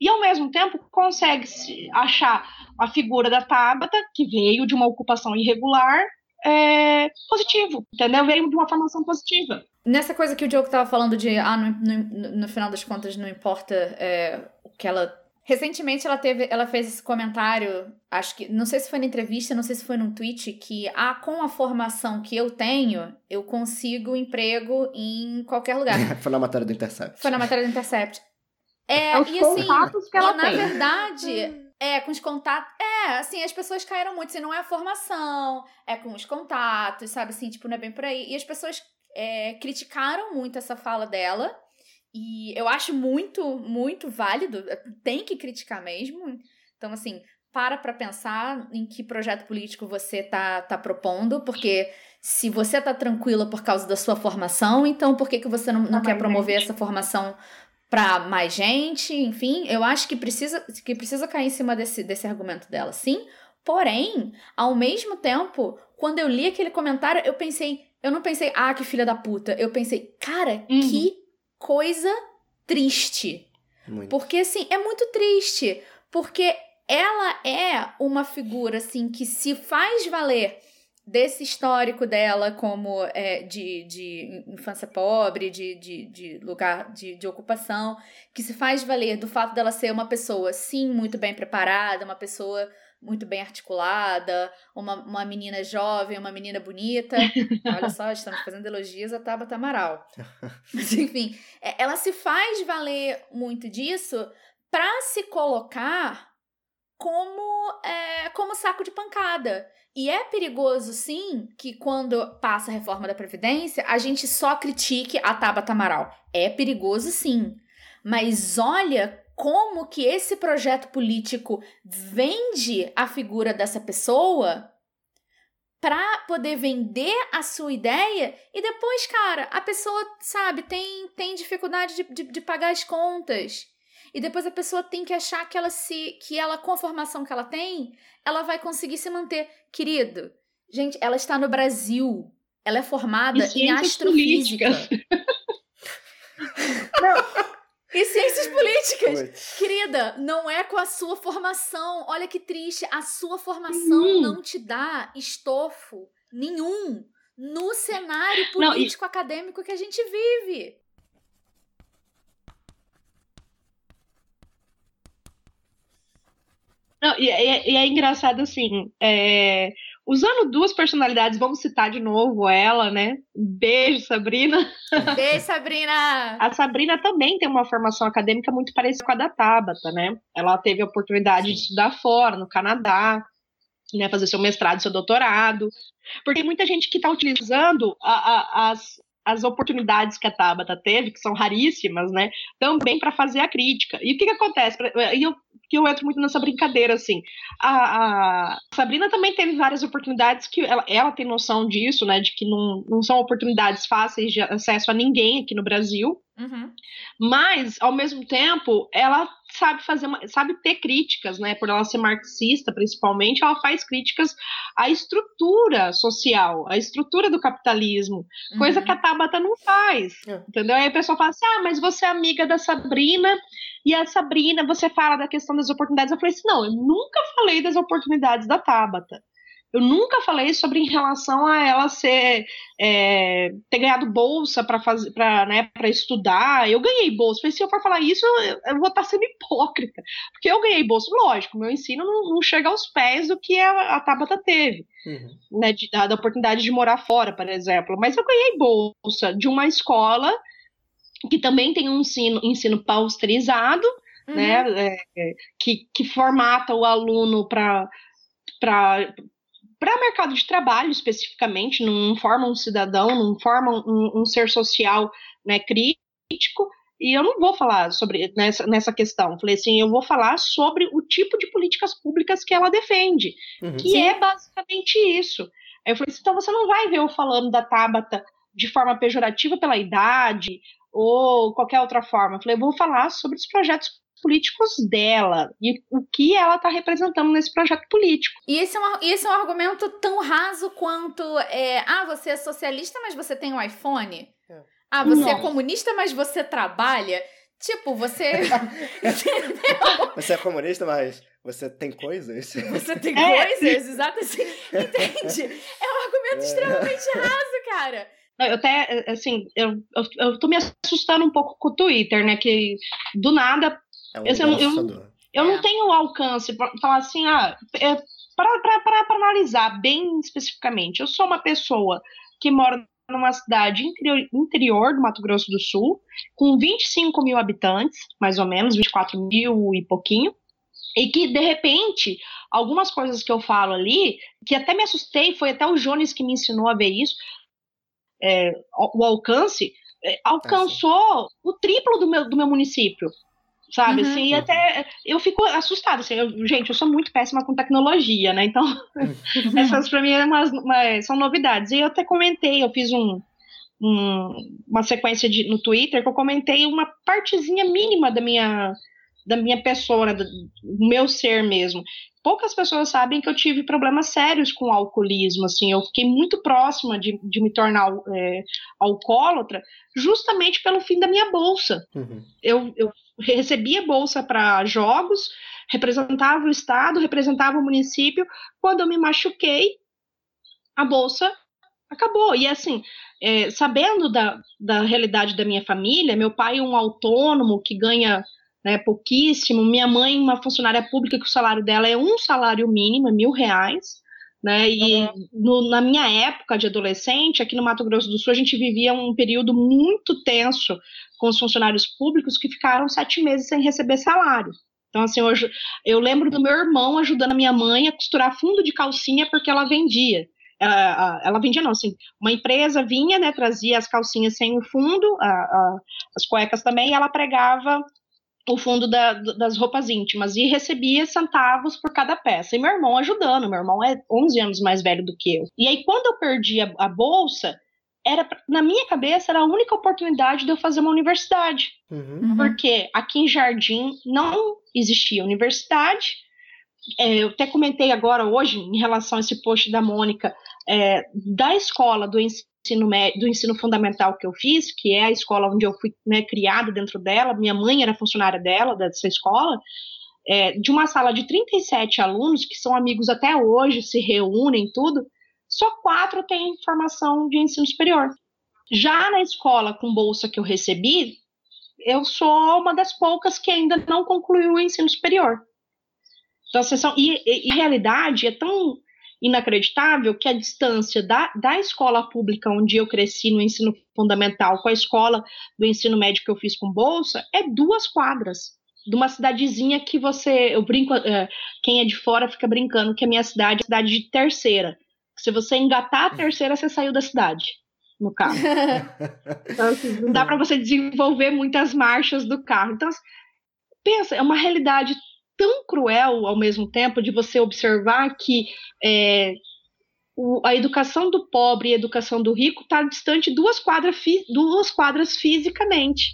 E ao mesmo tempo consegue achar a figura da Tabata, que veio de uma ocupação irregular, é, positivo, entendeu? Veio de uma formação positiva. Nessa coisa que o Diogo estava falando de, ah, no, no, no, final das contas não importa é, o que ela... Recentemente ela teve, ela fez esse comentário, acho que, não sei se foi na entrevista, não sei se foi num tweet, que, ah, com a formação que eu tenho, eu consigo emprego em qualquer lugar. foi na matéria do Intercept. Foi na matéria do Intercept. É, é e assim, que ela e, na verdade, é, com os contatos. É, assim, as pessoas caíram muito. Se não é a formação, é com os contatos, sabe? Assim, tipo, não é bem por aí. E as pessoas é, criticaram muito essa fala dela. E eu acho muito, muito válido. Tem que criticar mesmo. Então, assim, para pra pensar em que projeto político você tá, tá propondo, porque se você tá tranquila por causa da sua formação, então por que, que você não, não quer promover essa formação para mais gente, enfim, eu acho que precisa que precisa cair em cima desse, desse argumento dela, sim, Porém, ao mesmo tempo, quando eu li aquele comentário, eu pensei, eu não pensei, ah, que filha da puta. Eu pensei, cara, uhum. que coisa triste. Muito. Porque, assim, é muito triste. Porque ela é uma figura, assim, que se faz valer desse histórico dela como é, de, de infância pobre, de, de, de lugar de, de ocupação, que se faz valer do fato dela ser uma pessoa, sim, muito bem preparada, uma pessoa muito bem articulada, uma, uma menina jovem, uma menina bonita. Olha só, estamos fazendo elogios a Tabata Amaral. Mas, enfim, é, ela se faz valer muito disso para se colocar como, é, como saco de pancada. E é perigoso, sim, que quando passa a reforma da Previdência, a gente só critique a Tabata Amaral. É perigoso, sim. Mas olha como que esse projeto político vende a figura dessa pessoa para poder vender a sua ideia e depois, cara, a pessoa, sabe, tem, tem dificuldade de, de, de pagar as contas. E depois a pessoa tem que achar que ela se que ela com a formação que ela tem, ela vai conseguir se manter, querido. Gente, ela está no Brasil. Ela é formada em astrofísica. Não. E ciências políticas. Querida, não é com a sua formação. Olha que triste. A sua formação hum. não te dá estofo nenhum no cenário político não, e... acadêmico que a gente vive. Não, e, é, e é engraçado assim, é, usando duas personalidades, vamos citar de novo ela, né? Beijo, Sabrina. Beijo, Sabrina! A Sabrina também tem uma formação acadêmica muito parecida com a da Tabata, né? Ela teve a oportunidade Sim. de estudar fora, no Canadá, né, fazer seu mestrado, seu doutorado, porque tem muita gente que está utilizando a, a, as, as oportunidades que a Tabata teve, que são raríssimas, né, também para fazer a crítica. E o que, que acontece? E eu, que eu entro muito nessa brincadeira, assim. A, a, Sabrina também teve várias oportunidades que ela, ela tem noção disso, né, de que não, não são oportunidades fáceis de acesso a ninguém aqui no Brasil. Uhum. Mas, ao mesmo tempo, ela sabe fazer, sabe ter críticas, né? Por ela ser marxista, principalmente, ela faz críticas à estrutura social, à estrutura do capitalismo, uhum. coisa que a Tabata não faz, uhum. entendeu? Aí a pessoa fala assim, ah, mas você é amiga da Sabrina, e a Sabrina, você fala da questão das oportunidades. Eu falei assim, não, eu nunca falei das oportunidades da Tabata. Eu nunca falei sobre em relação a ela ser é, ter ganhado bolsa para fazer para né, estudar. Eu ganhei bolsa. Falei, se eu for falar isso, eu, eu, vou estar sendo hipócrita. Porque eu ganhei bolsa, lógico, meu ensino não, não chega aos pés do que a, a Tabata teve. Uhum. Né, de, da, da oportunidade de morar fora, por exemplo. Mas eu ganhei bolsa de uma escola que também tem um ensino, ensino pausterizado, uhum. né, é, que, que formata o aluno para para mercado de trabalho especificamente, não forma um cidadão, não forma um, um ser social né, crítico, e eu não vou falar sobre nessa, nessa questão. Falei assim, eu vou falar sobre o tipo de políticas públicas que ela defende, uhum, que sim. é basicamente isso. Aí eu falei assim, então você não vai ver eu falando da Tabata de forma pejorativa pela idade ou qualquer outra forma. Eu falei, eu vou falar sobre os projetos políticos dela e o que ela está representando nesse projeto político. E esse é um, esse é um argumento tão raso quanto é, ah, você é socialista, mas você tem um iPhone. É. Ah, você é Nossa. é comunista, mas você trabalha. Tipo, você. Você é comunista, mas você tem coisas? Você tem é. coisas, exato assim. Entende? É um argumento é. extremamente raso, cara. Eu até, assim, eu, eu, eu tô me assustando um pouco com o Twitter, né? Que do nada é um eu, eu, eu não é. tenho alcance para falar assim, ah, é, para analisar bem especificamente. Eu sou uma pessoa que mora numa cidade interior, interior do Mato Grosso do Sul, com 25 mil habitantes, mais ou menos, 24 mil e pouquinho, e que, de repente, algumas coisas que eu falo ali, que até me assustei, foi até o Jones que me ensinou a ver isso, é, o alcance, é, alcançou o triplo do meu, do meu município sabe? Uhum. Assim, e até eu fico assustada. Assim, eu, gente, eu sou muito péssima com tecnologia, né? Então, uhum. essas para mim é umas, uma, são novidades. E eu até comentei, eu fiz um, um, uma sequência de, no Twitter que eu comentei uma partezinha mínima da minha da minha pessoa, né, do, do meu ser mesmo. Poucas pessoas sabem que eu tive problemas sérios com o alcoolismo, assim, eu fiquei muito próxima de, de me tornar é, alcoólatra justamente pelo fim da minha bolsa. Uhum. Eu, eu recebia bolsa para jogos, representava o estado, representava o município. Quando eu me machuquei, a bolsa acabou. E assim, é, sabendo da, da realidade da minha família, meu pai é um autônomo que ganha né, pouquíssimo, minha mãe uma funcionária pública que o salário dela é um salário mínimo, é mil reais, né, e uhum. no, na minha época de adolescente, aqui no Mato Grosso do Sul, a gente vivia um período muito tenso com os funcionários públicos que ficaram sete meses sem receber salário. Então, assim, hoje eu lembro do meu irmão ajudando a minha mãe a costurar fundo de calcinha porque ela vendia. Ela, ela vendia, não, assim, uma empresa vinha, né, trazia as calcinhas sem o fundo, a, a, as cuecas também, e ela pregava o fundo da, das roupas íntimas e recebia centavos por cada peça. E meu irmão ajudando, meu irmão é 11 anos mais velho do que eu. E aí, quando eu perdi a, a bolsa, era na minha cabeça era a única oportunidade de eu fazer uma universidade. Uhum. uhum. Porque aqui em Jardim não existia universidade. É, eu até comentei agora hoje, em relação a esse post da Mônica, é, da escola do ensino, médio, do ensino fundamental que eu fiz, que é a escola onde eu fui né, criada dentro dela, minha mãe era funcionária dela, dessa escola, é, de uma sala de 37 alunos, que são amigos até hoje, se reúnem, tudo, só quatro têm formação de ensino superior. Já na escola com bolsa que eu recebi, eu sou uma das poucas que ainda não concluiu o ensino superior. Então, são, e, e, a realidade é tão inacreditável que a distância da, da escola pública onde eu cresci no ensino fundamental com a escola do ensino médio que eu fiz com bolsa é duas quadras de uma cidadezinha que você eu brinco é, quem é de fora fica brincando que a minha cidade é a cidade de terceira se você engatar a terceira, você saiu da cidade no carro. então, assim, não dá para você desenvolver muitas marchas do carro. Então, pensa, é uma realidade tão cruel ao mesmo tempo de você observar que é, o, a educação do pobre e a educação do rico está distante duas quadras, duas quadras fisicamente.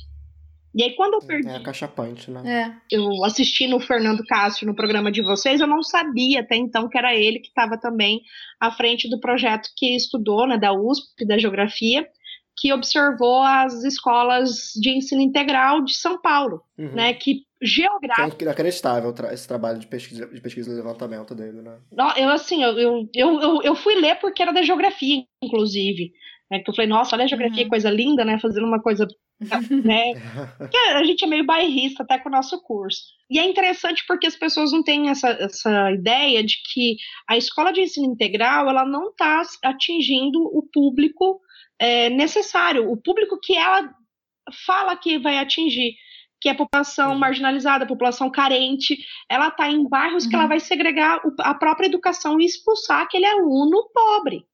E aí, quando eu perdi. É a cachapante, né? É. Eu assisti no Fernando Castro no programa de vocês, eu não sabia até então que era ele que estava também à frente do projeto que estudou, né, da USP, da Geografia, que observou as escolas de ensino integral de São Paulo, uhum. né? Que geográfico. É inacreditável esse trabalho de pesquisa, de pesquisa e levantamento dele, né? Eu, assim, eu, eu, eu, eu fui ler porque era da geografia, inclusive. Né, que eu falei, nossa, olha a geografia, uhum. coisa linda, né? Fazendo uma coisa né? Porque a gente é meio bairrista até com o nosso curso. E é interessante porque as pessoas não têm essa, essa ideia de que a escola de ensino integral ela não está atingindo o público é, necessário, o público que ela fala que vai atingir, que é a população uhum. marginalizada, a população carente. Ela está em bairros uhum. que ela uhum. vai segregar a própria educação e expulsar aquele aluno pobre.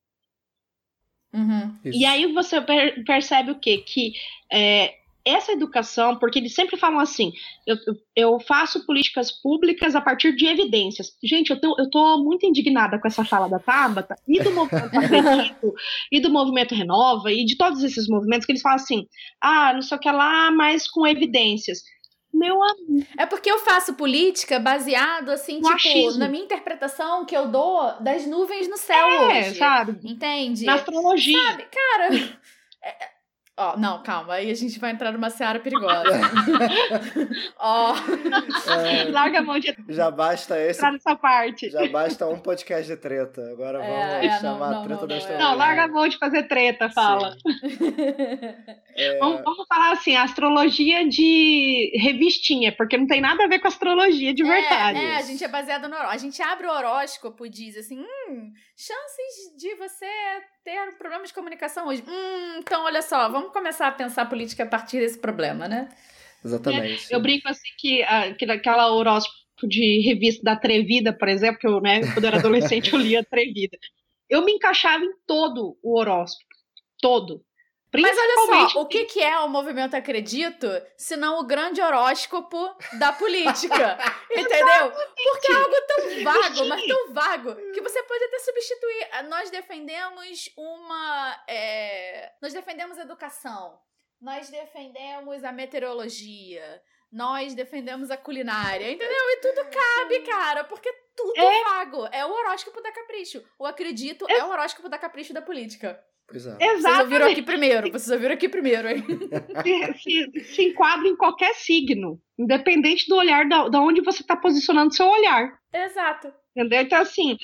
Uhum. E aí você per percebe o quê? Que é, essa educação, porque eles sempre falam assim, eu, eu faço políticas públicas a partir de evidências. Gente, eu tô, eu tô muito indignada com essa fala da Tabata e do movimento Acredito, e do movimento Renova, e de todos esses movimentos que eles falam assim, ah, não sei o que lá, mas com evidências. Meu amigo. É porque eu faço política baseado, assim, no tipo, achismo. na minha interpretação que eu dou das nuvens no céu é, hoje. sabe? Entende? Na astrologia. Sabe, cara. Ó, oh, não, calma, aí a gente vai entrar numa seara perigosa. Ó. oh. é, Larga a mão de já basta esse. nessa parte. Já basta um podcast de treta. Agora é, vamos é, chamar não, a treta não, da história. Não, larga a mão de fazer treta, fala. é... vamos, vamos, falar assim, astrologia de revistinha, porque não tem nada a ver com astrologia de é, verdade. É, a gente é baseado no horóscopo. A gente abre o horóscopo e diz assim: hum, chances de você ter um problema de comunicação hoje. Hum, então olha só, vamos começar a pensar política a partir desse problema, né? Exatamente. É, eu brinco assim que, uh, que aquela horóscopo de revista da Atrevida, por exemplo, que eu, né, quando eu era adolescente eu lia Atrevida. Eu me encaixava em todo o horóscopo. Todo. Mas olha só, o que, que é o movimento Acredito, se não o grande horóscopo da política? entendeu? Porque é algo tão vago, mas tão vago, que você pode até substituir. Nós defendemos uma. É... Nós defendemos educação. Nós defendemos a meteorologia. nós defendemos a culinária, entendeu? E tudo cabe, cara, porque tudo é vago. É o horóscopo da capricho. O acredito é, é o horóscopo da capricho da política. Pois é. Vocês ouviram aqui primeiro, vocês ouviram aqui primeiro, hein? Se, se, se enquadra em qualquer signo, independente do olhar, da, da onde você está posicionando seu olhar. Exato. Entendeu? Então, assim,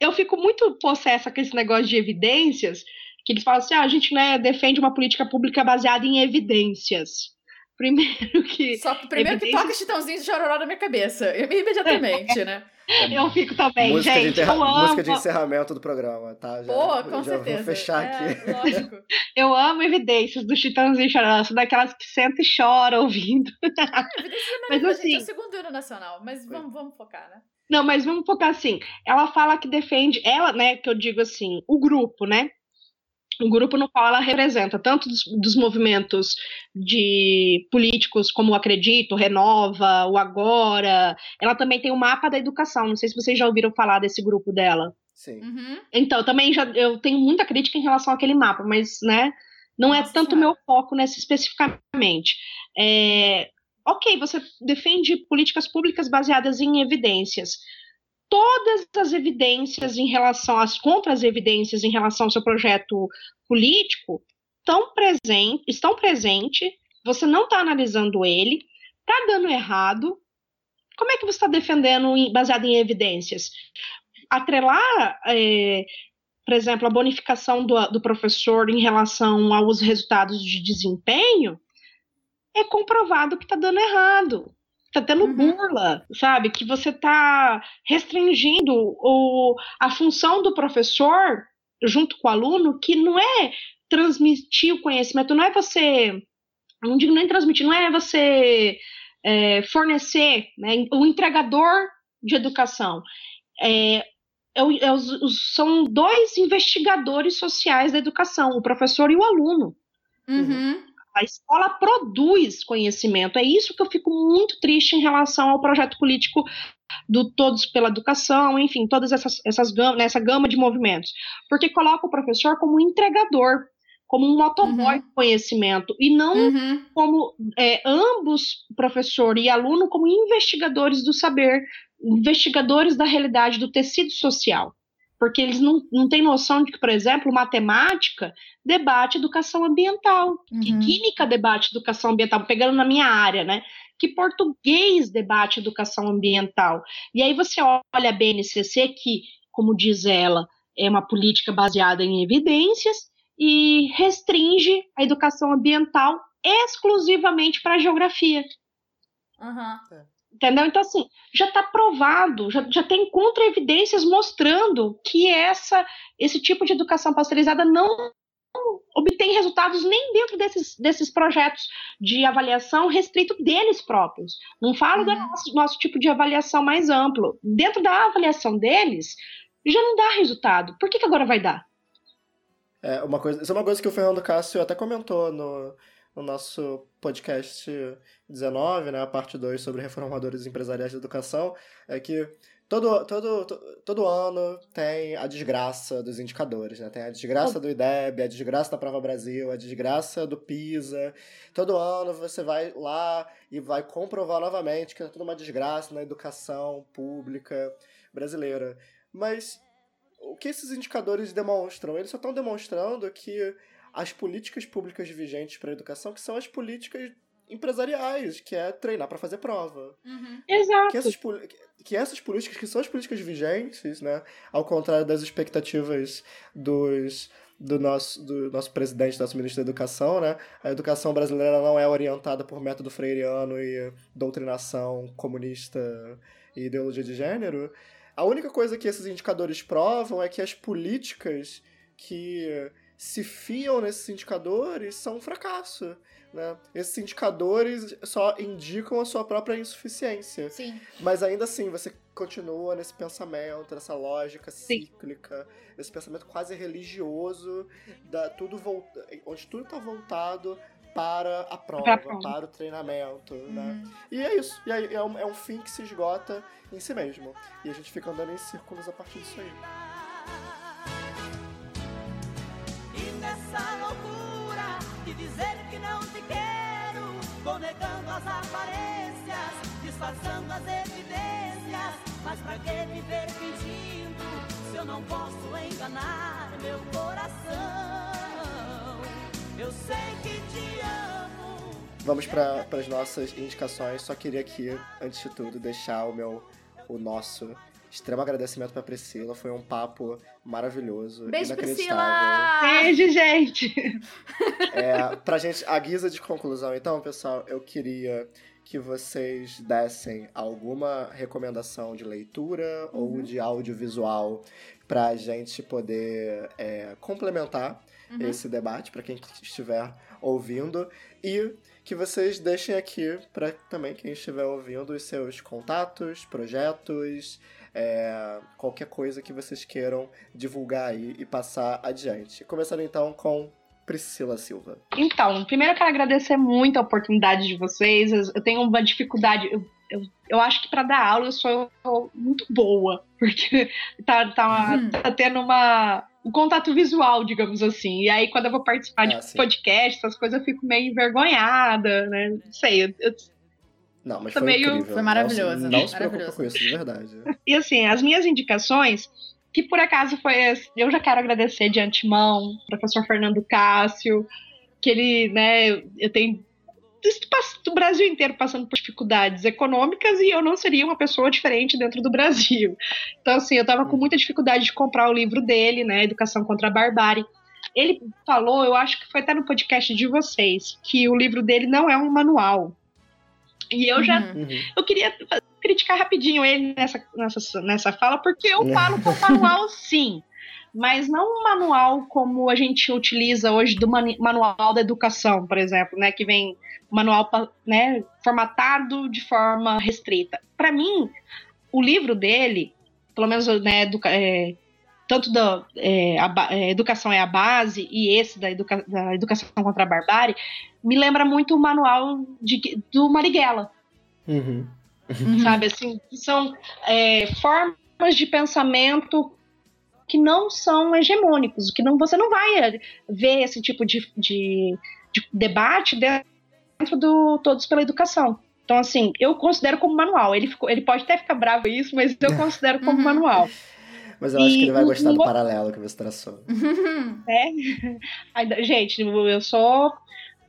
eu fico muito possessa com esse negócio de evidências, que eles falam assim, ah, a gente né, defende uma política pública baseada em evidências. Primeiro que. Só que primeiro evidências... que toca Chitãozinho de Chororó na minha cabeça. Imediatamente, né? Eu fico também, música gente. De enterra... eu. Música de encerramento do programa, tá? Já, Pô, com já certeza. Vou fechar é, aqui. Lógico. Eu amo evidências do Chitãozinho Chororó. São daquelas que senta e chora ouvindo. evidências é mas, assim, gente, é o segundo hino nacional. Mas vamos, vamos focar, né? Não, mas vamos focar assim. Ela fala que defende, ela, né, que eu digo assim, o grupo, né? Um grupo no qual ela representa tanto dos, dos, movimentos de políticos como o Acredito, Renova, o Agora. Ela também tem o mapa da educação. Não sei se vocês já ouviram falar desse grupo dela. Sim. Uhum. Então, também já eu tenho muita crítica em relação àquele mapa, mas né, não é Nossa, tanto meu foco nessa especificamente. É, ok, você defende políticas públicas baseadas em evidências todas as evidências em relação às contra-evidências em relação ao seu projeto político estão presentes, estão presentes, você não está analisando ele, está dando errado. Como é que você está defendendo baseado em evidências? Atrelar, é, por exemplo, a bonificação do, do professor em relação aos resultados de desempenho é comprovado que está dando errado tá tendo uhum. burla, sabe? Que você tá restringindo o, a função do professor junto com o aluno, que não é transmitir o conhecimento, não é você, não digo nem transmitir, não é você é, fornecer, né, o entregador de educação. É, é, é são dois investigadores sociais da educação, o professor e o aluno. Uhum. A escola produz conhecimento. É isso que eu fico muito triste em relação ao projeto político do Todos pela Educação, enfim, todas essas, essas nessa gama de movimentos. Porque coloca o professor como entregador, como um motoboy uhum. de conhecimento, e não uhum. como é, ambos, professor e aluno, como investigadores do saber, investigadores da realidade do tecido social porque eles não, não têm noção de que, por exemplo, matemática debate educação ambiental, uhum. que química debate educação ambiental, pegando na minha área, né? Que português debate educação ambiental. E aí você olha a BNCC, que, como diz ela, é uma política baseada em evidências e restringe a educação ambiental exclusivamente para a geografia. Uhum. Entendeu? Então, assim, já está provado, já, já tem contra-evidências mostrando que essa, esse tipo de educação pasteurizada não obtém resultados nem dentro desses, desses projetos de avaliação restrito deles próprios. Não falo uhum. do nosso, nosso tipo de avaliação mais amplo. Dentro da avaliação deles, já não dá resultado. Por que, que agora vai dar? É, uma coisa, isso é uma coisa que o Fernando Cássio até comentou no, no nosso podcast 19, né, a parte 2 sobre reformadores empresariais de educação, é que todo, todo, todo ano tem a desgraça dos indicadores, né? Tem a desgraça do IDEB, a desgraça da Prova Brasil, a desgraça do PISA. Todo ano você vai lá e vai comprovar novamente que é tudo uma desgraça na educação pública brasileira. Mas o que esses indicadores demonstram? Eles só estão demonstrando que as políticas públicas vigentes para a educação, que são as políticas empresariais, que é treinar para fazer prova. Uhum. Exato. Que essas, que essas políticas, que são as políticas vigentes, né, ao contrário das expectativas dos do nosso, do nosso presidente, nosso ministro da Educação, né? A educação brasileira não é orientada por método freiriano e doutrinação comunista e ideologia de gênero. A única coisa que esses indicadores provam é que as políticas que se fiam nesses indicadores são um fracasso. Né? Esses indicadores só indicam a sua própria insuficiência. Sim. Mas ainda assim, você continua nesse pensamento, nessa lógica cíclica, nesse pensamento quase religioso, da, tudo volta, onde tudo está voltado para a prova, para o treinamento, né? uhum. né? E é isso. E é, é, um, é um fim que se esgota em si mesmo. E a gente fica andando em círculos a partir disso aí. Negando as aparências, disfarçando as evidências. Mas pra que fingindo se eu não posso enganar meu coração? Eu sei que te amo. Vamos para as nossas indicações. Só queria aqui, antes de tudo, deixar o meu, o nosso extremo agradecimento pra Priscila. Foi um papo maravilhoso. Beijo, inacreditável. Priscila! Beijo, gente! É, pra gente, a guisa de conclusão, então, pessoal, eu queria que vocês dessem alguma recomendação de leitura ou de audiovisual pra gente poder é, complementar Uhum. esse debate para quem estiver ouvindo e que vocês deixem aqui para também quem estiver ouvindo os seus contatos, projetos, é, qualquer coisa que vocês queiram divulgar aí e passar adiante. Começando então com Priscila Silva. Então, primeiro eu quero agradecer muito a oportunidade de vocês. Eu tenho uma dificuldade. Eu, eu, eu acho que para dar aula eu sou muito boa, porque tá, tá, Uhum. tá tendo uma, um contato visual, digamos assim. E aí, quando eu vou participar Ah, de sim. podcast, essas coisas, eu fico meio envergonhada, né? Não sei. eu- eu- Não, mas foi meio- incrível. Foi maravilhoso, Não, não se preocupa com isso, de verdade. E assim, as minhas indicações, que por acaso foi. Eu já quero agradecer de antemão, professor Fernando Cássio, que ele, né, eu tenho do Brasil inteiro passando por dificuldades econômicas e eu não seria uma pessoa diferente dentro do Brasil. Então, assim, eu tava com muita dificuldade de comprar o livro dele, né, Educação contra a Barbárie. Ele falou, eu acho que foi até no podcast de vocês, que o livro dele não é um manual. E eu já Uhum. Uhum. eu queria criticar rapidinho ele nessa, nessa, nessa fala, porque eu falo com manual sim, mas não um manual como a gente utiliza hoje do mani- manual da educação, por exemplo, né, que vem manual né, formatado de forma restrita. Para mim, o livro dele, pelo menos né, educa- é, tanto da é, a ba- é, educação é a base e esse da, educa- da educação contra a barbárie, me lembra muito o manual de- do Marighella Uhum. Uhum. sabe? Assim, que são é, formas de pensamento que não são hegemônicos, que não, você não vai é, ver esse tipo de, de, de debate dentro do Todos pela Educação. Então, assim, eu considero como manual. Ele, ficou, ele pode até ficar bravo isso, mas eu considero como Uhum. manual. Mas eu acho que ele vai E gostar do paralelo que você traçou. Aí, gente, eu sou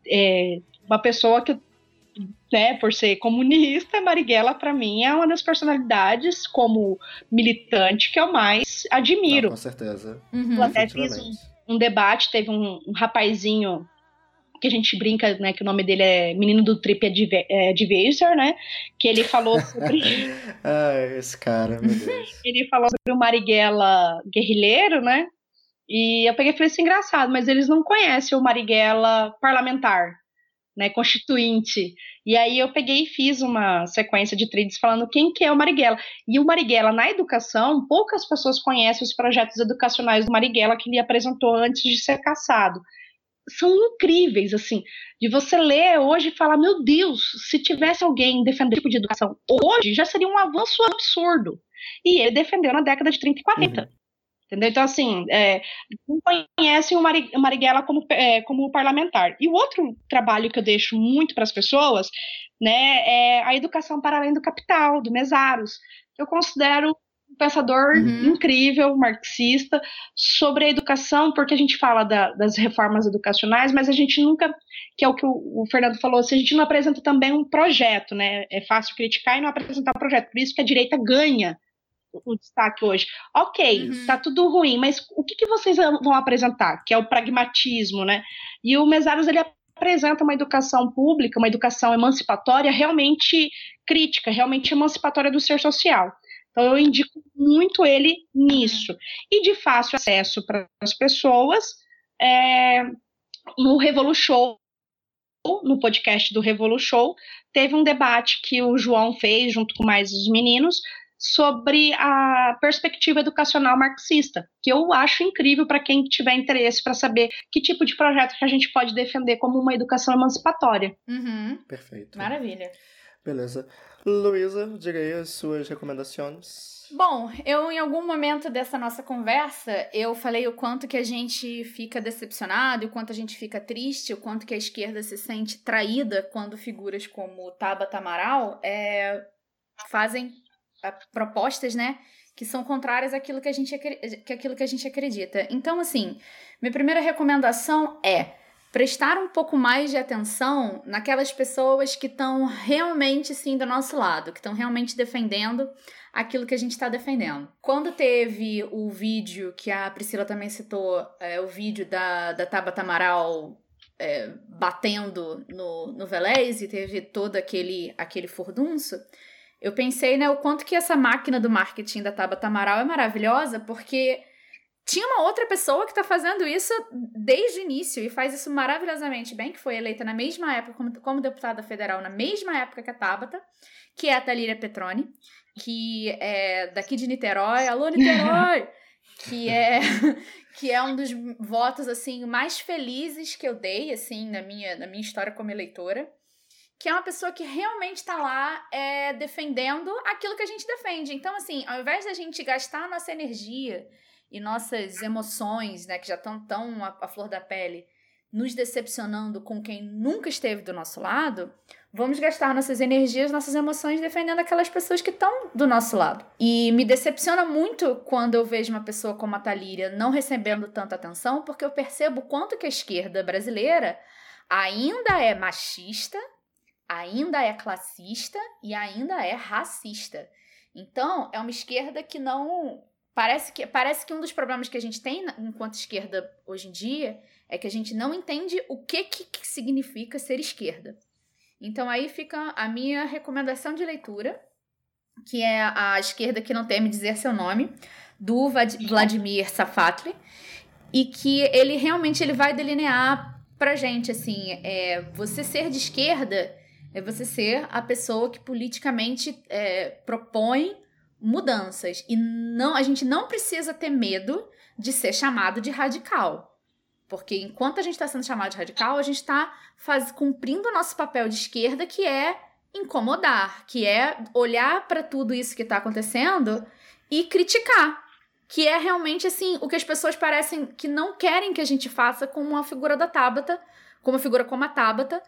é, uma pessoa que, né, por ser comunista, Marighella, para mim, é uma das personalidades como militante que eu mais Não, admiro. com certeza. Uhum. Eu até fiz um, um debate, teve um, um rapazinho que a gente brinca, né, que o nome dele é Menino do Trip Adve- é, Advisor, né, que ele falou sobre Ai, esse cara, meu Deus. ele falou sobre o Marighella guerrilheiro, né, e eu peguei e falei assim, engraçado, mas eles não conhecem o Marighella parlamentar, né, constituinte, e aí eu peguei e fiz uma sequência de threads falando quem que é o Marighella, e o Marighella na educação, poucas pessoas conhecem os projetos educacionais do Marighella que ele apresentou antes de ser caçado, são incríveis, assim, de você ler hoje e falar, meu Deus, se tivesse alguém defendendo esse tipo de educação hoje, já seria um avanço absurdo. E ele defendeu na década de 30 e 40. Uhum. Entendeu? Então, assim, é, não conhecem o Mari- o Marighella como, é, como parlamentar. E o outro trabalho que eu deixo muito para as pessoas, né, é a educação para além do capital, do Mesaros. Eu considero pensador Uhum. incrível, marxista, sobre a educação, porque a gente fala da- das reformas educacionais, mas a gente nunca, que é o que o, o Fernando falou, se a gente não apresenta também um projeto, né? É fácil criticar e não apresentar um projeto. Por isso que a direita ganha o, o destaque hoje. Ok, Uhum. tá tudo ruim, mas o que, que vocês vão apresentar? Que é o pragmatismo, né? E o Mesaros, ele apresenta uma educação pública, uma educação emancipatória realmente crítica, realmente emancipatória do ser social. Então, eu indico muito ele nisso. E de fácil acesso para as pessoas, é, no Revolu Show, no podcast do Revolu Show, teve um debate que o João fez, junto com mais os meninos, sobre a perspectiva educacional marxista, que eu acho incrível para quem tiver interesse para saber que tipo de projeto que a gente pode defender como uma educação emancipatória. Uhum. Perfeito. Maravilha. Beleza. Luísa, diga aí as suas recomendações. Bom, eu em algum momento dessa nossa conversa, eu falei o quanto que a gente fica decepcionado, o quanto a gente fica triste, o quanto que a esquerda se sente traída quando figuras como Tabata Amaral é, fazem é, propostas, né, que são contrárias àquilo que, a gente, que aquilo que a gente acredita. Então, assim, minha primeira recomendação é prestar um pouco mais de atenção naquelas pessoas que estão realmente sim do nosso lado, que estão realmente defendendo aquilo que a gente está defendendo. Quando teve o vídeo que a Priscila também citou, é, o vídeo da, da Tabata Amaral é, batendo no, no Velez e teve todo aquele, aquele furdunço, eu pensei, né, o quanto que essa máquina do marketing da Tabata Amaral é maravilhosa, porque tinha uma outra pessoa que está fazendo isso desde o início e faz isso maravilhosamente bem, que foi eleita na mesma época como, como deputada federal, na mesma época que a Tabata, que é a Talíria Petroni, que é daqui de Niterói, alô Niterói! que é que é um dos votos assim mais felizes que eu dei assim na minha na minha história como eleitora que é uma pessoa que realmente está lá é, defendendo aquilo que a gente defende então assim ao invés da gente gastar a nossa energia e nossas emoções, né, que já estão tão à, flor da pele, nos decepcionando com quem nunca esteve do nosso lado, vamos gastar nossas energias, nossas emoções defendendo aquelas pessoas que estão do nosso lado. E me decepciona muito quando eu vejo uma pessoa como a Talíria não recebendo tanta atenção, porque eu percebo quanto que a esquerda brasileira ainda é machista, ainda é classista e ainda é racista. Então, é uma esquerda que não Parece que, parece que um dos problemas que a gente tem enquanto esquerda hoje em dia é que a gente não entende o que, que, que significa ser esquerda. Então aí fica a minha recomendação de leitura, que é a esquerda que não teme dizer seu nome, do Vladimir Safatli, e que ele realmente ele vai delinear pra gente assim, é, você ser de esquerda é você ser a pessoa que politicamente é, propõe mudanças. E não, a gente não precisa ter medo de ser chamado de radical. Porque enquanto a gente está sendo chamado de radical, a gente está cumprindo o nosso papel de esquerda, que é incomodar, que é olhar para tudo isso que está acontecendo e criticar. Que é realmente assim o que as pessoas parecem que não querem que a gente faça com uma figura da Tabata, com uma figura como a Tabata,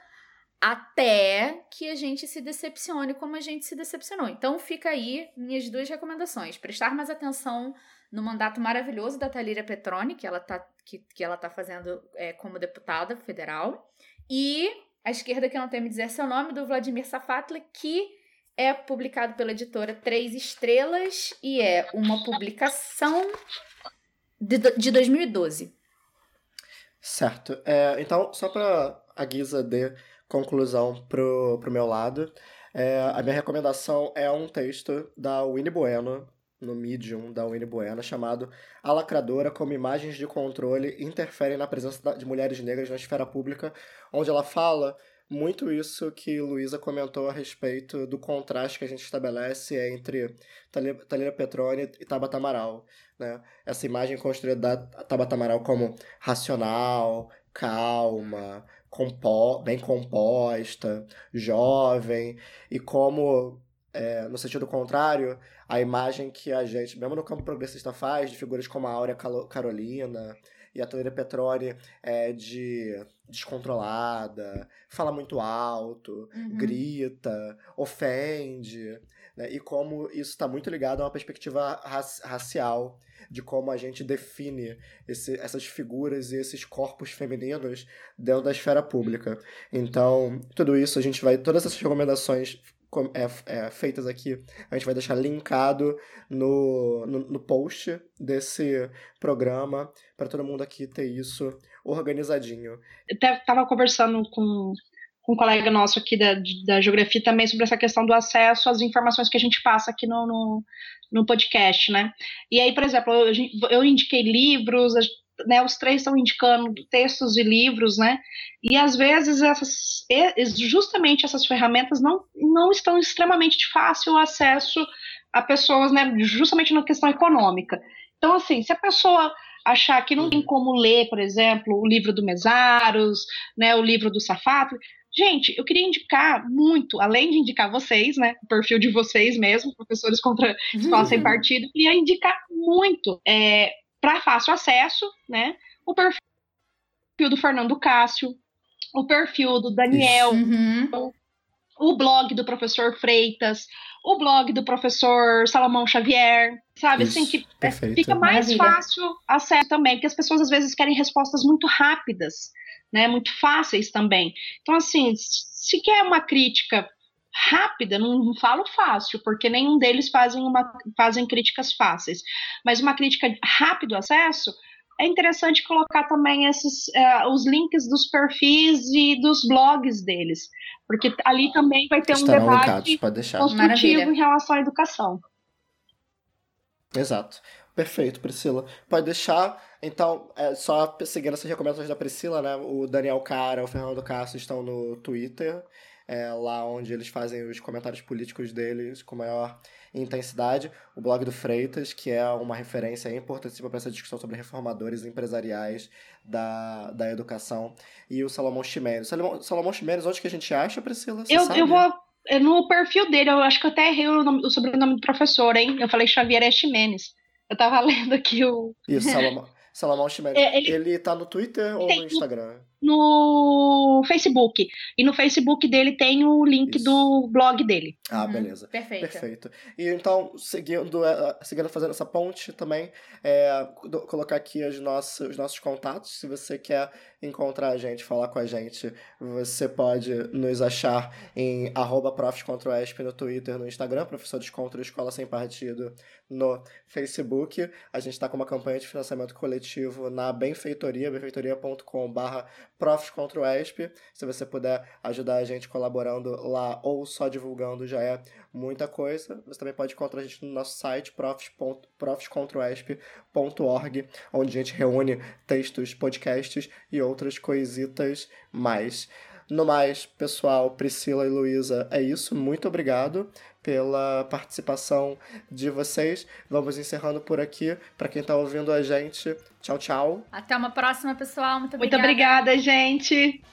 até que a gente se decepcione como a gente se decepcionou. Então fica aí minhas duas recomendações: prestar mais atenção no mandato maravilhoso da Talíria Petroni, que ela está que, que ela tá fazendo é, como deputada federal, e a esquerda que não tem me dizer seu nome, do Vladimir Safatli, que é publicado pela editora Três Estrelas e é uma publicação de, de 2012. Certo. É, então, só para a guisa de conclusão pro, pro meu lado. É, a minha recomendação é um texto da Winnie Bueno, no Medium da Winnie Bueno, chamado A Lacradora como imagens de controle interferem na presença de mulheres negras na esfera pública, onde ela fala muito isso que Luísa comentou a respeito do contraste que a gente estabelece entre Talira Petroni e Tabata Amaral. Né? Essa imagem construída da Tabata Amaral como racional, calma, compo bem composta, jovem, e como, é, no sentido contrário, a imagem que a gente, mesmo no campo progressista, faz de figuras como a Áurea Carolina e a Toleira Petrone é de descontrolada, fala muito alto, uhum. grita, ofende, né? e como isso está muito ligado a uma perspectiva racial de como a gente define esse, essas figuras e esses corpos femininos dentro da esfera pública. Então, tudo isso a gente vai, todas essas recomendações é, é, feitas aqui, a gente vai deixar linkado no, no, no post desse programa para todo mundo aqui ter isso organizadinho. Eu estava conversando com um colega nosso aqui da, da geografia também sobre essa questão do acesso às informações que a gente passa aqui no, no, no podcast, né? E aí, por exemplo, eu, eu indiquei livros, né, os três estão indicando textos e livros, né? E às vezes essas, justamente essas ferramentas não, não estão extremamente de fácil acesso a pessoas, né? Justamente na questão econômica. Então, assim, se a pessoa achar que não tem como ler, por exemplo, o livro do Mesaros, né, o livro do Safato, Gente, eu queria indicar muito, além de indicar vocês, né? O perfil de vocês mesmo, professores contra escola sem partido, eu queria indicar muito é, para fácil acesso, né? O perfil do Fernando Cássio, o perfil do Daniel, Uhum. o blog do professor Freitas, o blog do professor Salomão Xavier, sabe? Isso, assim, que é, perfeito. fica mais Maravilha. fácil acesso também, porque as pessoas às vezes querem respostas muito rápidas, né? Muito fáceis também. Então, assim, se quer uma crítica rápida, não, não falo fácil, porque nenhum deles fazem, uma, fazem críticas fáceis, mas uma crítica de rápido acesso, é interessante colocar também esses, eh, os links dos perfis e dos blogs deles, porque ali também vai ter um Estarão debate linkados, pode deixar. construtivo Maravilha. em relação à educação. Exato. Perfeito, Priscila. Pode deixar. Então, é, só seguindo essas recomendações da Priscila, né? O Daniel Cara, o Fernando Castro estão no Twitter, é, lá onde eles fazem os comentários políticos deles com maior intensidade. O blog do Freitas, que é uma referência importantíssima para essa discussão sobre reformadores empresariais da, da educação. E o Salomão Chimenez. Salomão, Salomão Chimenez, onde que a gente acha, Priscila? Você Eu, sabe? eu vou. é, No perfil dele, eu acho que eu até errei o, nome- o sobrenome do professor, hein? Eu falei Xavier é Ximenes. Eu tava lendo aqui o. Isso, Salomão, Salomão Chimenez. É, ele- ele... tá no Twitter ou no- Instagram? No Facebook. E no Facebook dele tem o link Isso. do blog dele. Ah, Uhum. beleza. Perfeito. Perfeito. E então, seguindo, eh, seguindo fazendo essa ponte também, é, colocar aqui os nossos, os nossos contatos. Se você quer encontrar a gente, falar com a gente, você pode nos achar em arroba no Twitter, no Instagram, Professores Contra Escola Sem Partido no Facebook. A gente está com uma campanha de financiamento coletivo na Benfeitoria, benfeitoria.com.br Profs contra o ESP. Se você puder ajudar a gente colaborando lá ou só divulgando, já é muita coisa. Você também pode encontrar a gente no nosso site profs.profscontraoesp.org, onde a gente reúne textos, podcasts e outras coisitas mais. No mais, pessoal, Priscila e Luísa, é isso. Muito obrigado pela participação de vocês. Vamos encerrando por aqui. Para quem está ouvindo a gente, tchau, tchau. Até uma próxima, pessoal. Muito Muito obrigada. obrigada, gente.